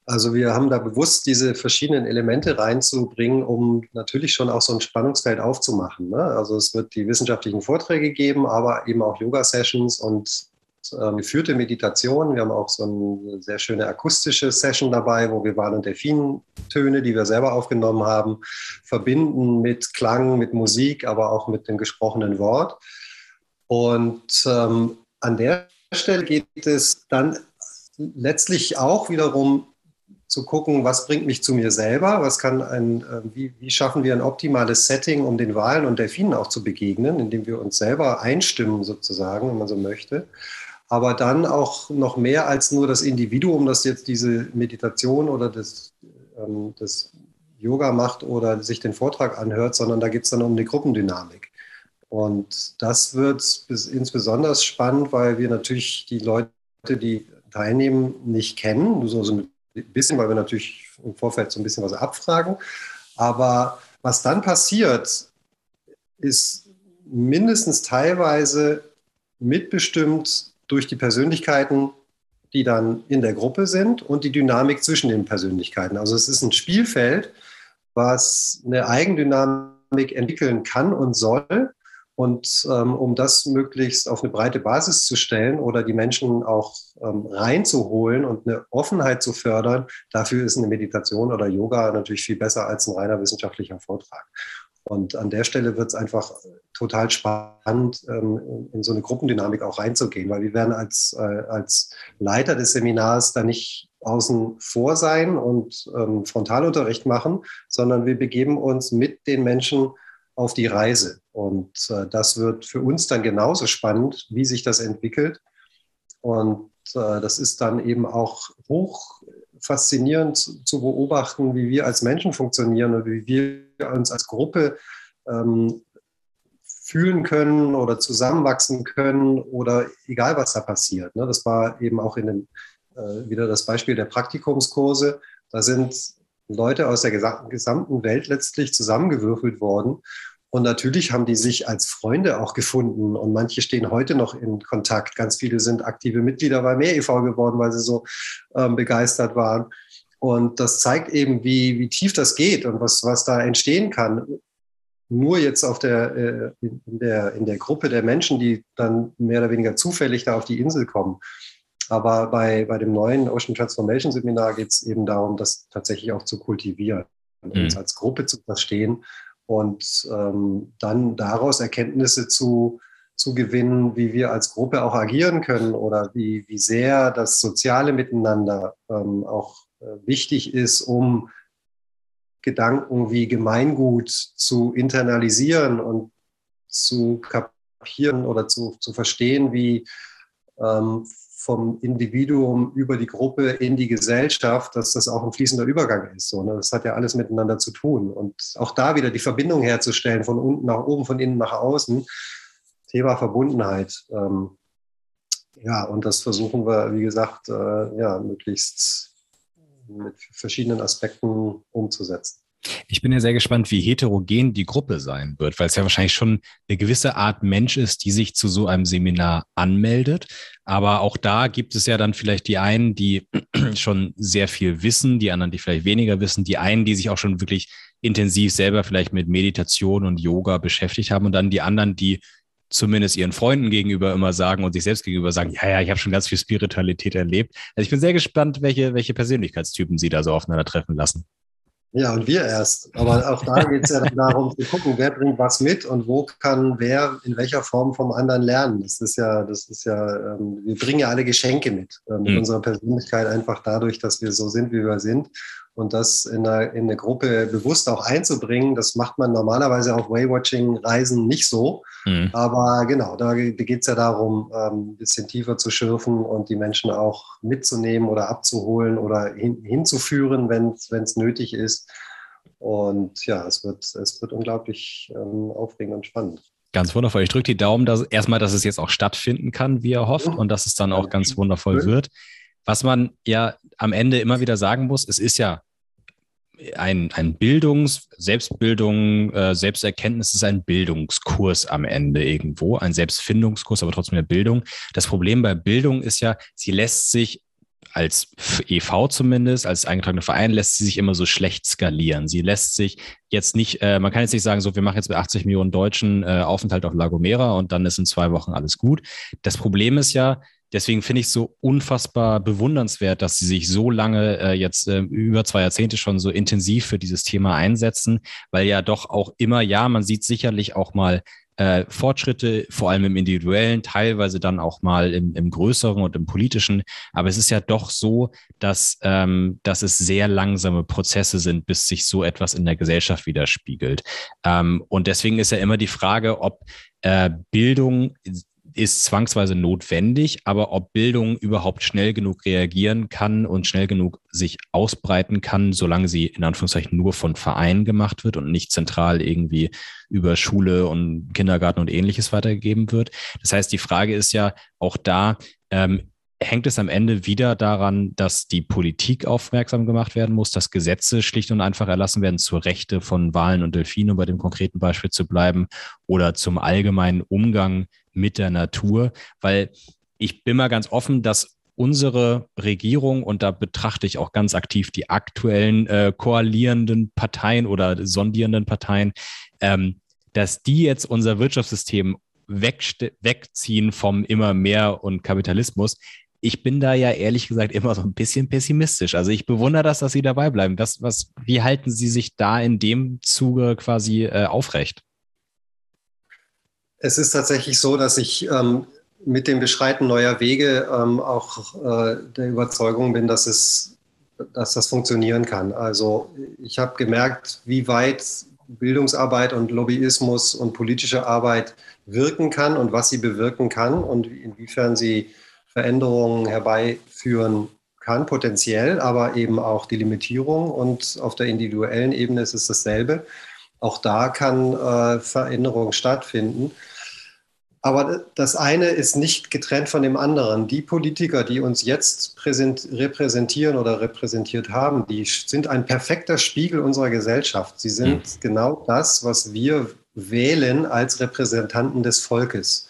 Also wir haben da bewusst diese verschiedenen Elemente reinzubringen, um natürlich schon auch so ein Spannungsfeld aufzumachen. Ne? Also es wird die wissenschaftlichen Vorträge geben, aber eben auch Yoga-Sessions und äh, geführte Meditation. Wir haben auch so eine sehr schöne akustische Session dabei, wo wir Wal- und Delfintöne, die wir selber aufgenommen haben, verbinden mit Klang, mit Musik, aber auch mit dem gesprochenen Wort. Und ähm, an der Stelle geht es dann letztlich auch wiederum zu gucken, was bringt mich zu mir selber, was kann ein, äh, wie, wie schaffen wir ein optimales Setting, um den Walen und Delfinen auch zu begegnen, indem wir uns selber einstimmen sozusagen, wenn man so möchte. Aber dann auch noch mehr als nur das Individuum, das jetzt diese Meditation oder das, ähm, das Yoga macht oder sich den Vortrag anhört, sondern da geht es dann um eine Gruppendynamik. Und das wird insbesondere spannend, weil wir natürlich die Leute, die teilnehmen, nicht kennen. So, so ein bisschen, weil wir natürlich im Vorfeld so ein bisschen was abfragen. Aber was dann passiert, ist mindestens teilweise mitbestimmt durch die Persönlichkeiten, die dann in der Gruppe sind und die Dynamik zwischen den Persönlichkeiten. Also es ist ein Spielfeld, was eine Eigendynamik entwickeln kann und soll, und ähm, um das möglichst auf eine breite Basis zu stellen oder die Menschen auch ähm, reinzuholen und eine Offenheit zu fördern, dafür ist eine Meditation oder Yoga natürlich viel besser als ein reiner wissenschaftlicher Vortrag. Und an der Stelle wird es einfach total spannend, ähm, in so eine Gruppendynamik auch reinzugehen, weil wir werden als, äh, als Leiter des Seminars da nicht außen vor sein und ähm, Frontalunterricht machen, sondern wir begeben uns mit den Menschen auf die Reise. Und äh, das wird für uns dann genauso spannend, wie sich das entwickelt. Und äh, das ist dann eben auch hoch faszinierend zu, zu, beobachten, wie wir als Menschen funktionieren und wie wir uns als Gruppe ähm, fühlen können oder zusammenwachsen können oder egal was da passiert. Ne? Das war eben auch in dem, äh, wieder das Beispiel der Praktikumskurse. Da sind Leute aus der gesamten Welt letztlich zusammengewürfelt worden. Und natürlich haben die sich als Freunde auch gefunden und manche stehen heute noch in Kontakt. Ganz viele sind aktive Mitglieder bei Mehr e.V. geworden, weil sie so ähm, begeistert waren. Und das zeigt eben, wie, wie tief das geht und was, was da entstehen kann. Nur jetzt auf der, äh, in, der, in der Gruppe der Menschen, die dann mehr oder weniger zufällig da auf die Insel kommen. aber bei, bei dem neuen Ocean Transformation Seminar geht es eben darum, das tatsächlich auch zu kultivieren, mhm. uns als Gruppe zu verstehen und ähm, dann daraus Erkenntnisse zu, zu gewinnen, wie wir als Gruppe auch agieren können oder wie, wie sehr das soziale Miteinander ähm, auch äh, wichtig ist, um Gedanken wie Gemeingut zu internalisieren und zu kapieren oder zu, zu verstehen, wie ähm, vom Individuum über die Gruppe in die Gesellschaft, dass das auch ein fließender Übergang ist. So, ne? Das hat ja alles miteinander zu tun. Und auch da wieder die Verbindung herzustellen, von unten nach oben, von innen nach außen. Thema Verbundenheit. Ähm, ja, und das versuchen wir, wie gesagt, äh, ja, möglichst mit verschiedenen Aspekten umzusetzen. Ich bin ja sehr gespannt, wie heterogen die Gruppe sein wird, weil es ja wahrscheinlich schon eine gewisse Art Mensch ist, die sich zu so einem Seminar anmeldet. Aber auch da gibt es ja dann vielleicht die einen, die schon sehr viel wissen, die anderen, die vielleicht weniger wissen, die einen, die sich auch schon wirklich intensiv selber vielleicht mit Meditation und Yoga beschäftigt haben und dann die anderen, die zumindest ihren Freunden gegenüber immer sagen und sich selbst gegenüber sagen, ja, ja, ich habe schon ganz viel Spiritualität erlebt. Also ich bin sehr gespannt, welche, welche Persönlichkeitstypen Sie da so aufeinandertreffen lassen. Ja, und wir erst. Aber auch da geht es ja dann darum zu gucken, wer bringt was mit und wo kann wer in welcher Form vom anderen lernen. Das ist ja, das ist ja, ähm, wir bringen ja alle Geschenke mit, äh, mit mhm. unserer Persönlichkeit einfach dadurch, dass wir so sind, wie wir sind. Und das in eine, in eine Gruppe bewusst auch einzubringen, das macht man normalerweise auf Waywatching-Reisen nicht so. Mhm. Aber genau, da geht es ja darum, ähm, ein bisschen tiefer zu schürfen und die Menschen auch mitzunehmen oder abzuholen oder hin, hinzuführen, wenn es nötig ist. Und ja, es wird, es wird unglaublich ähm, aufregend und spannend. Ganz wundervoll. Ich drücke die Daumen, dass erstmal, dass es jetzt auch stattfinden kann, wie er hofft, und dass es dann auch ganz wundervoll wird. Was man ja am Ende immer wieder sagen muss, es ist ja ein, ein Bildungs-, Selbstbildung, äh, Selbsterkenntnis ist ein Bildungskurs am Ende irgendwo, ein Selbstfindungskurs, aber trotzdem eine Bildung. Das Problem bei Bildung ist ja, sie lässt sich als EV zumindest, als eingetragener Verein, lässt sie sich immer so schlecht skalieren. Sie lässt sich jetzt nicht, äh, man kann jetzt nicht sagen, so, wir machen jetzt mit 80 Millionen Deutschen äh, Aufenthalt auf La Gomera und dann ist in zwei Wochen alles gut. Das Problem ist ja, Deswegen finde ich es so unfassbar bewundernswert, dass sie sich so lange, äh, jetzt äh, über zwei Jahrzehnte schon so intensiv für dieses Thema einsetzen, weil ja doch auch immer, ja, man sieht sicherlich auch mal äh, Fortschritte, vor allem im individuellen, teilweise dann auch mal im, im größeren und im politischen. Aber es ist ja doch so, dass, ähm, dass es sehr langsame Prozesse sind, bis sich so etwas in der Gesellschaft widerspiegelt. Ähm, und deswegen ist ja immer die Frage, ob äh, Bildung ist zwangsweise notwendig, aber ob Bildung überhaupt schnell genug reagieren kann und schnell genug sich ausbreiten kann, solange sie in Anführungszeichen nur von Vereinen gemacht wird und nicht zentral irgendwie über Schule und Kindergarten und ähnliches weitergegeben wird. Das heißt, die Frage ist ja auch da, ähm, hängt es am Ende wieder daran, dass die Politik aufmerksam gemacht werden muss, dass Gesetze schlicht und einfach erlassen werden zur Rechte von Wahlen und Delfinen, um bei dem konkreten Beispiel zu bleiben, oder zum allgemeinen Umgang mit der Natur, weil ich bin mal ganz offen, dass unsere Regierung, und da betrachte ich auch ganz aktiv die aktuellen äh, koalierenden Parteien oder sondierenden Parteien, ähm, dass die jetzt unser Wirtschaftssystem wegziehen vom immer mehr und Kapitalismus. Ich bin da ja ehrlich gesagt immer so ein bisschen pessimistisch. Also ich bewundere das, dass Sie dabei bleiben. Was, was, wie halten Sie sich da in dem Zuge quasi äh, aufrecht? Es ist tatsächlich so, dass ich ähm, mit dem Beschreiten neuer Wege ähm, auch äh, der Überzeugung bin, dass, es, dass das funktionieren kann. Also ich habe gemerkt, wie weit Bildungsarbeit und Lobbyismus und politische Arbeit wirken kann und was sie bewirken kann und inwiefern sie Veränderungen herbeiführen kann, potenziell, aber eben auch die Limitierung. Und auf der individuellen Ebene ist es dasselbe. Auch da kann äh, Veränderung stattfinden. Aber das eine ist nicht getrennt von dem anderen. Die Politiker, die uns jetzt repräsentieren oder repräsentiert haben, die sind ein perfekter Spiegel unserer Gesellschaft. Sie sind mhm. genau das, was wir wählen als Repräsentanten des Volkes.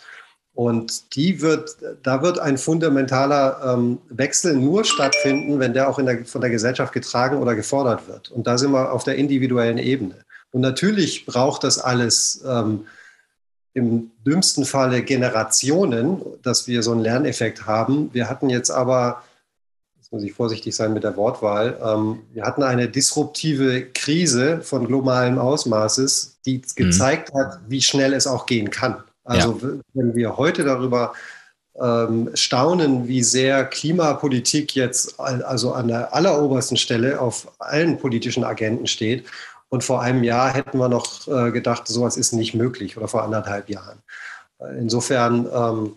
Und die wird, da wird ein fundamentaler ähm, Wechsel nur stattfinden, wenn der auch der, von der Gesellschaft getragen oder gefordert wird. Und da sind wir auf der individuellen Ebene. Und natürlich braucht das alles ähm, im dümmsten Falle Generationen, dass wir so einen Lerneffekt haben. Wir hatten jetzt aber, jetzt muss ich vorsichtig sein mit der Wortwahl, ähm, wir hatten eine disruptive Krise von globalem Ausmaßes, die mhm. gezeigt hat, wie schnell es auch gehen kann. Also ja. wenn wir heute darüber ähm, staunen, wie sehr Klimapolitik jetzt also an der allerobersten Stelle auf allen politischen Agenten steht und vor einem Jahr hätten wir noch äh, gedacht, sowas ist nicht möglich oder vor anderthalb Jahren. Insofern ähm,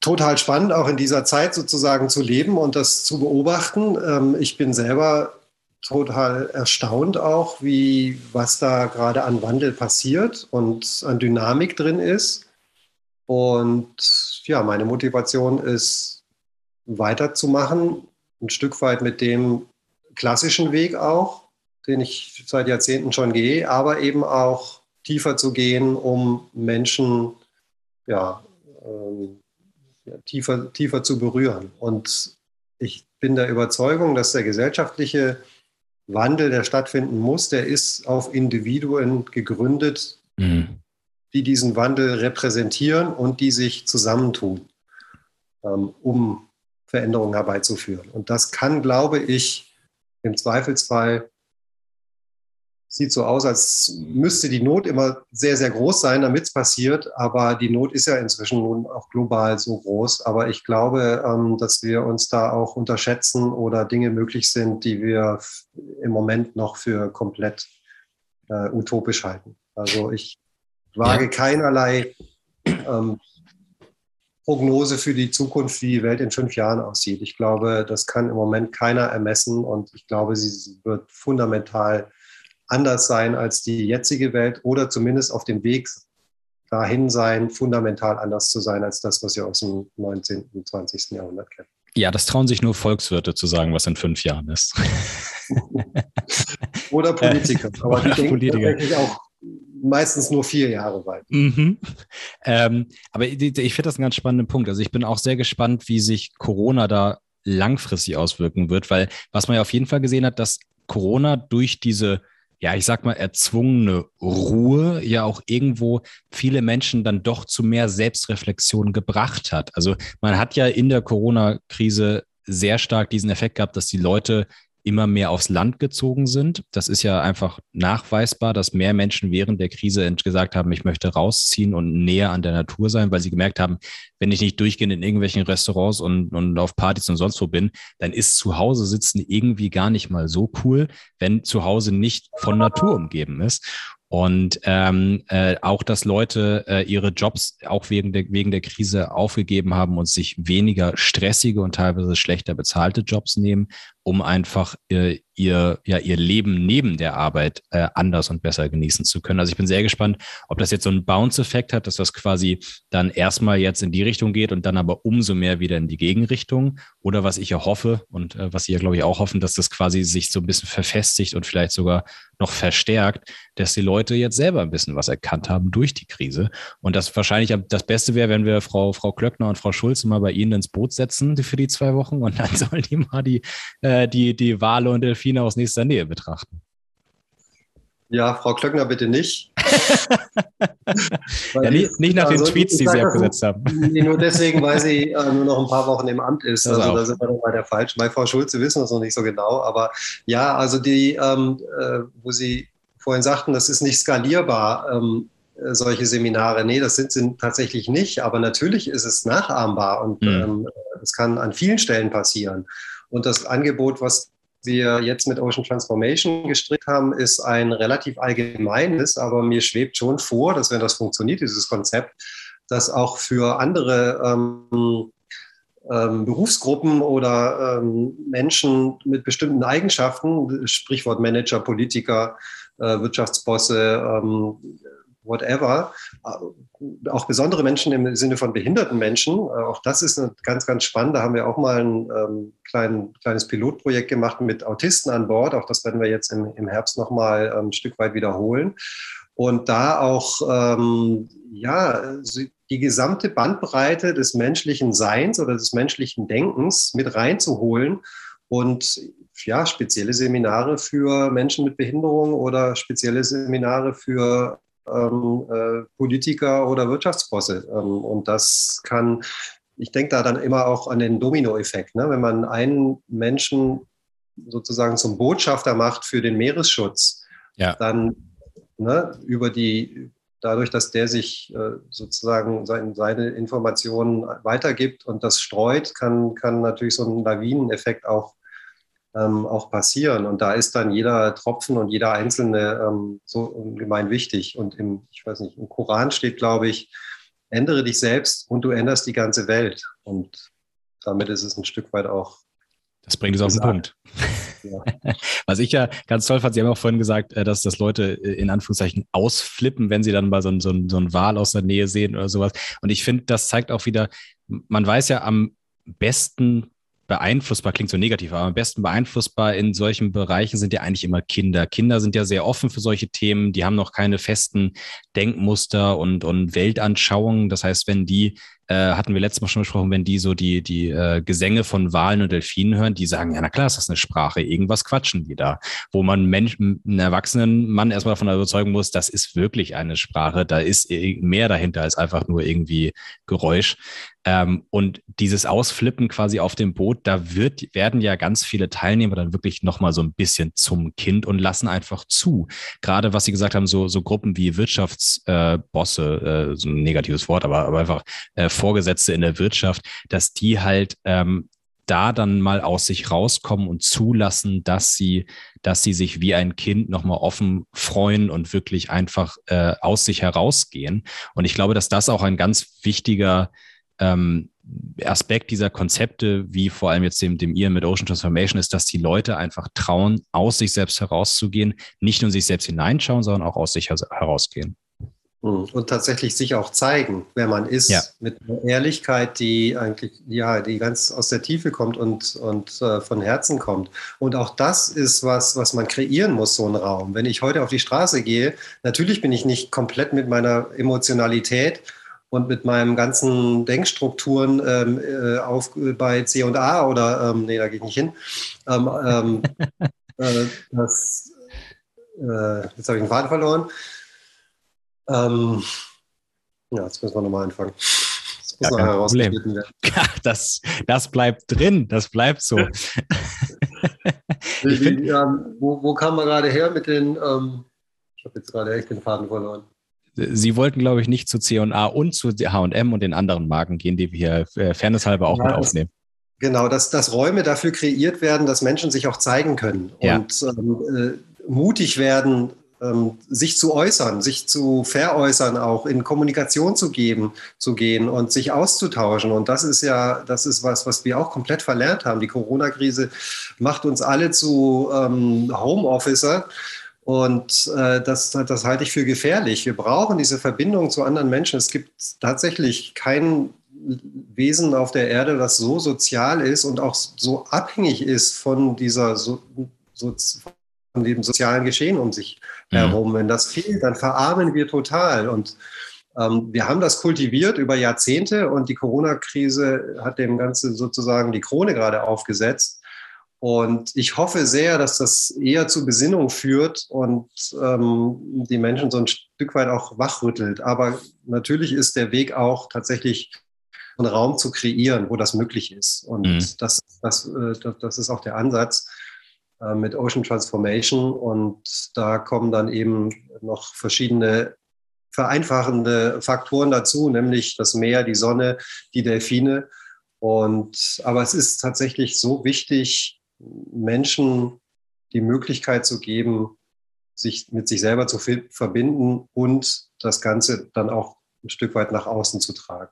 total spannend, auch in dieser Zeit sozusagen zu leben und das zu beobachten. Ähm, ich bin selber total erstaunt auch, wie was da gerade an Wandel passiert und an Dynamik drin ist. Und ja, meine Motivation ist weiterzumachen, ein Stück weit mit dem klassischen Weg auch, den ich seit Jahrzehnten schon gehe, aber eben auch tiefer zu gehen, um Menschen ja, ähm, ja, tiefer, tiefer zu berühren. Und ich bin der Überzeugung, dass der gesellschaftliche Wandel, der stattfinden muss, der ist auf Individuen gegründet, mhm. die diesen Wandel repräsentieren und die sich zusammentun, ähm, um Veränderungen herbeizuführen. Und das kann, glaube ich, im Zweifelsfall sieht so aus, als müsste die Not immer sehr, sehr groß sein, damit es passiert. Aber die Not ist ja inzwischen nun auch global so groß. Aber ich glaube, ähm, dass wir uns da auch unterschätzen oder Dinge möglich sind, die wir im Moment noch für komplett äh, utopisch halten. Also ich wage keinerlei ähm, Prognose für die Zukunft, wie die Welt in fünf Jahren aussieht. Ich glaube, das kann im Moment keiner ermessen und ich glaube, sie wird fundamental anders sein als die jetzige Welt oder zumindest auf dem Weg dahin sein, fundamental anders zu sein als das, was wir aus dem 19. und 20. Jahrhundert kennen. Ja, das trauen sich nur Volkswirte zu sagen, was in fünf Jahren ist. oder Politiker. Aber oder die Politiker. denken auch meistens nur vier Jahre weit. Mhm. Ähm, aber ich, ich finde das einen ganz spannenden Punkt. Also ich bin auch sehr gespannt, wie sich Corona da langfristig auswirken wird, weil was man ja auf jeden Fall gesehen hat, dass Corona durch diese ja, ich sag mal, erzwungene Ruhe ja auch irgendwo viele Menschen dann doch zu mehr Selbstreflexion gebracht hat. Also man hat ja in der Corona-Krise sehr stark diesen Effekt gehabt, dass die Leute immer mehr aufs Land gezogen sind. Das ist ja einfach nachweisbar, dass mehr Menschen während der Krise gesagt haben, ich möchte rausziehen und näher an der Natur sein, weil sie gemerkt haben, wenn ich nicht durchgehend in irgendwelchen Restaurants und, und auf Partys und sonst wo bin, dann ist zu Hause sitzen irgendwie gar nicht mal so cool, wenn zu Hause nicht von Natur umgeben ist. Und ähm, äh, auch, dass Leute äh, ihre Jobs auch wegen der, wegen der Krise aufgegeben haben und sich weniger stressige und teilweise schlechter bezahlte Jobs nehmen, um einfach äh, ihr, ja, ihr Leben neben der Arbeit äh, anders und besser genießen zu können. Also ich bin sehr gespannt, ob das jetzt so einen Bounce-Effekt hat, dass das quasi dann erstmal jetzt in die Richtung geht und dann aber umso mehr wieder in die Gegenrichtung. Oder was ich ja hoffe und äh, was Sie ja, glaube ich, auch hoffen, dass das quasi sich so ein bisschen verfestigt und vielleicht sogar noch verstärkt, dass die Leute jetzt selber ein bisschen was erkannt haben durch die Krise. Und das wahrscheinlich das Beste wäre, wenn wir Frau, Frau Klöckner und Frau Schulze mal bei Ihnen ins Boot setzen für die zwei Wochen und dann sollen die mal die, äh, die, die Wale und Delfine aus nächster Nähe betrachten. Ja, Frau Klöckner bitte nicht. ja, nicht, nicht, nach also, den Tweets, die Sie abgesetzt haben. Nee, nur deswegen, weil sie äh, nur noch ein paar Wochen im Amt ist. Also auch. da sind wir dann bei der falschen. Bei Frau Schulze wissen wir es noch nicht so genau. Aber ja, also die, ähm, äh, wo Sie vorhin sagten, das ist nicht skalierbar, ähm, äh, solche Seminare. Nee, das sind sie tatsächlich nicht. Aber natürlich ist es nachahmbar und mhm. ähm, das kann an vielen Stellen passieren. Und das Angebot, was wir jetzt mit Ocean Transformation gestrickt haben, ist ein relativ allgemeines, aber mir schwebt schon vor, dass wenn das funktioniert, dieses Konzept, dass auch für andere ähm, ähm, Berufsgruppen oder ähm, Menschen mit bestimmten Eigenschaften, Sprichwort Manager, Politiker, äh, Wirtschaftsbosse, ähm, whatever, äh, auch besondere Menschen im Sinne von behinderten Menschen. Äh, auch das ist ganz, ganz spannend. Da haben wir auch mal ein ähm, klein, kleines Pilotprojekt gemacht mit Autisten an Bord. Auch das werden wir jetzt im, im Herbst noch mal ähm, ein Stück weit wiederholen. Und da auch ähm, ja, die gesamte Bandbreite des menschlichen Seins oder des menschlichen Denkens mit reinzuholen und ja, spezielle Seminare für Menschen mit Behinderung oder spezielle Seminare für ähm, äh, Politiker oder Wirtschaftsbosse. Ähm, und das kann, ich denke da dann immer auch an den Dominoeffekt. Ne? Wenn man einen Menschen sozusagen zum Botschafter macht für den Meeresschutz, ja. dann ne, über die, dadurch, dass der sich äh, sozusagen sein, seine Informationen weitergibt und das streut, kann, kann natürlich so ein Lawineneffekt auch ähm, auch passieren. Und da ist dann jeder Tropfen und jeder einzelne ähm, so ungemein wichtig. Und im, ich weiß nicht, im Koran steht, glaube ich, ändere dich selbst und du änderst die ganze Welt. Und damit ist es ein Stück weit auch. Das bringt es auf den Punkt. Ja. Was ich ja ganz toll fand, Sie haben auch vorhin gesagt, äh, dass das Leute äh, in Anführungszeichen ausflippen, wenn sie dann mal so ein, so ein, so ein Wal aus der Nähe sehen oder sowas. Und ich finde, das zeigt auch wieder, man weiß ja am besten, beeinflussbar, klingt so negativ, aber am besten beeinflussbar in solchen Bereichen sind ja eigentlich immer Kinder. Kinder sind ja sehr offen für solche Themen, die haben noch keine festen Denkmuster und, und Weltanschauungen. Das heißt, wenn die äh, hatten wir letztes Mal schon besprochen, wenn die so die, die äh, Gesänge von Walen und Delfinen hören, die sagen, ja, na klar, ist das eine Sprache, irgendwas quatschen die da. Wo man Mensch, einen erwachsenen Mann erstmal davon überzeugen muss, das ist wirklich eine Sprache, da ist mehr dahinter als einfach nur irgendwie Geräusch. Ähm, und dieses Ausflippen quasi auf dem Boot, da wird, werden ja ganz viele Teilnehmer dann wirklich nochmal so ein bisschen zum Kind und lassen einfach zu. Gerade was Sie gesagt haben, so, so Gruppen wie Wirtschaftsbosse, äh, so ein negatives Wort, aber, aber einfach äh, Vorgesetzte in der Wirtschaft, dass die halt ähm, da dann mal aus sich rauskommen und zulassen, dass sie, dass sie sich wie ein Kind nochmal offen freuen und wirklich einfach äh, aus sich herausgehen. Und ich glaube, dass das auch ein ganz wichtiger ähm, Aspekt dieser Konzepte, wie vor allem jetzt dem, dem Ian mit Ocean Transformation, ist, dass die Leute einfach trauen, aus sich selbst herauszugehen, nicht nur sich selbst hineinschauen, sondern auch aus sich herausgehen. Hm. Und tatsächlich sich auch zeigen, wer man ist, ja. mit einer Ehrlichkeit, die eigentlich, ja, die ganz aus der Tiefe kommt und, und äh, von Herzen kommt. Und auch das ist was, was man kreieren muss, so ein Raum. Wenn ich heute auf die Straße gehe, natürlich bin ich nicht komplett mit meiner Emotionalität und mit meinen ganzen Denkstrukturen ähm, äh, auf, bei C und A oder, ähm, nee, da gehe ich nicht hin. Ähm, ähm äh, das, äh, jetzt habe ich den Faden verloren. Ähm, ja, jetzt müssen wir nochmal anfangen. Das muss ja, noch herausgefunden werden. Das, das bleibt drin, das bleibt so. ich find, wo, wo kam man gerade her mit den, ähm, ich habe jetzt gerade echt den Faden verloren. Sie wollten, glaube ich, nicht zu C&A und zu H&M und den anderen Marken gehen, die wir hier äh, fairnesshalber auch ja, mit aufnehmen. genau, dass, dass Räume dafür kreiert werden, dass Menschen sich auch zeigen können ja. und ähm, äh, mutig werden, ähm, sich zu äußern, sich zu veräußern, auch in Kommunikation zu geben, zu gehen und sich auszutauschen. Und das ist ja, das ist was, was wir auch komplett verlernt haben. Die Corona-Krise macht uns alle zu ähm, Homeofficer. Und äh, das, das halte ich für gefährlich. Wir brauchen diese Verbindung zu anderen Menschen. Es gibt tatsächlich kein Wesen auf der Erde, das so sozial ist und auch so abhängig ist von dieser so, so, von dem sozialen Geschehen um sich mhm. herum. Wenn das fehlt, dann verarmen wir total. Und ähm, wir haben das kultiviert über Jahrzehnte und die Corona-Krise hat dem Ganzen sozusagen die Krone gerade aufgesetzt. Und ich hoffe sehr, dass das eher zu Besinnung führt und ähm, die Menschen so ein Stück weit auch wachrüttelt. Aber natürlich ist der Weg auch tatsächlich einen Raum zu kreieren, wo das möglich ist. Und mhm. das, das, äh, das ist auch der Ansatz. Äh, mit Ocean Transformation und da kommen dann eben noch verschiedene vereinfachende Faktoren dazu, nämlich das Meer, die Sonne, die Delfine. Und, aber es ist tatsächlich so wichtig, Menschen die Möglichkeit zu geben, sich mit sich selber zu verbinden und das Ganze dann auch ein Stück weit nach außen zu tragen.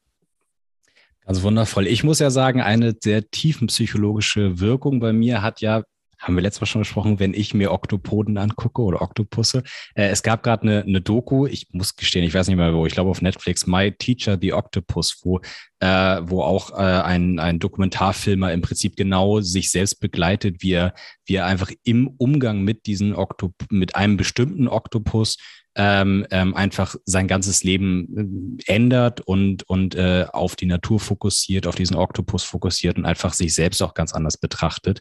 Ganz wundervoll. Ich muss ja sagen, eine sehr tiefenpsychologische Wirkung bei mir hat ja haben wir letztes Mal schon besprochen, wenn ich mir Oktopoden angucke oder Oktopusse. Äh, es gab gerade eine, eine Doku, ich muss gestehen, ich weiß nicht mehr wo, ich glaube auf Netflix, My Teacher the Octopus, wo, äh, wo auch äh, ein, ein Dokumentarfilmer im Prinzip genau sich selbst begleitet, wie er, wie er einfach im Umgang mit diesen Oktop mit einem bestimmten Oktopus ähm, ähm, einfach sein ganzes Leben äh, ändert und, und äh, auf die Natur fokussiert, auf diesen Oktopus fokussiert und einfach sich selbst auch ganz anders betrachtet.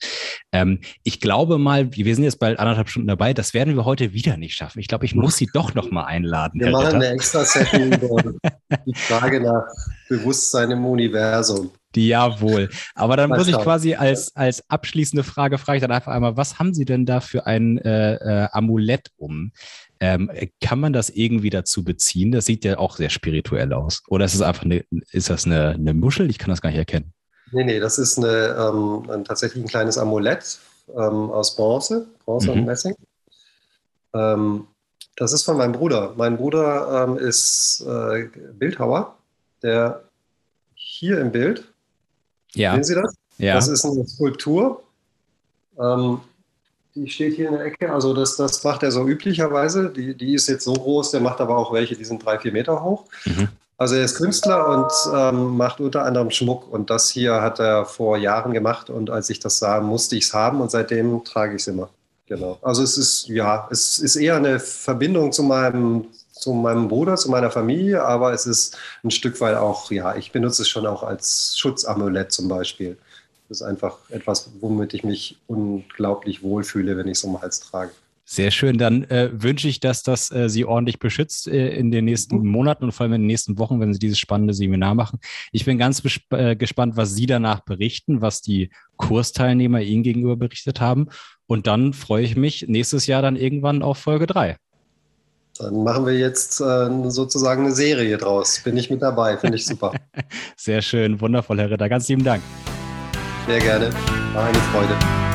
Ähm, ich glaube mal, wir sind jetzt bald anderthalb Stunden dabei, das werden wir heute wieder nicht schaffen. Ich glaube, ich muss Sie doch noch mal einladen. Wir Herr machen Ritter. eine extra Session über die Frage nach Bewusstsein im Universum. Jawohl. Aber dann muss ich quasi als, als abschließende Frage, frage ich dann einfach einmal, was haben Sie denn da für ein äh, äh, Amulett um? Ähm, kann man das irgendwie dazu beziehen? Das sieht ja auch sehr spirituell aus. Oder ist es einfach eine, ist das eine, eine Muschel? Ich kann das gar nicht erkennen. Nee, nee, das ist eine, ähm, ein, tatsächlich ein kleines Amulett ähm, aus Bronze, Bronze mhm. und Messing. Ähm, das ist von meinem Bruder. Mein Bruder ähm, ist äh, Bildhauer, der hier im Bild, ja. sehen Sie das? Ja. Das ist eine Skulptur. Ähm, die steht hier in der Ecke. Also das, das macht er so üblicherweise. Die, die ist jetzt so groß, der macht aber auch welche, die sind drei, vier Meter hoch. Mhm. Also er ist Künstler und ähm, macht unter anderem Schmuck. Und das hier hat er vor Jahren gemacht. Und als ich das sah, musste ich es haben und seitdem trage ich es immer. Genau. Also es ist, ja, es ist eher eine Verbindung zu meinem, zu meinem Bruder, zu meiner Familie, aber es ist ein Stück weit auch, ja, ich benutze es schon auch als Schutzamulett zum Beispiel. Das ist einfach etwas, womit ich mich unglaublich wohlfühle, wenn ich es um den Hals trage. Sehr schön. Dann äh, wünsche ich, dass das äh, Sie ordentlich beschützt äh, in den nächsten mhm. Monaten und vor allem in den nächsten Wochen, wenn Sie dieses spannende Seminar machen. Ich bin ganz äh, gespannt, was Sie danach berichten, was die Kursteilnehmer Ihnen gegenüber berichtet haben. Und dann freue ich mich nächstes Jahr dann irgendwann auf Folge 3. Dann machen wir jetzt äh, sozusagen eine Serie draus. Bin ich mit dabei, finde ich super. Sehr schön, wundervoll, Herr Ritter. Ganz lieben Dank. Sehr gerne. War eine Freude.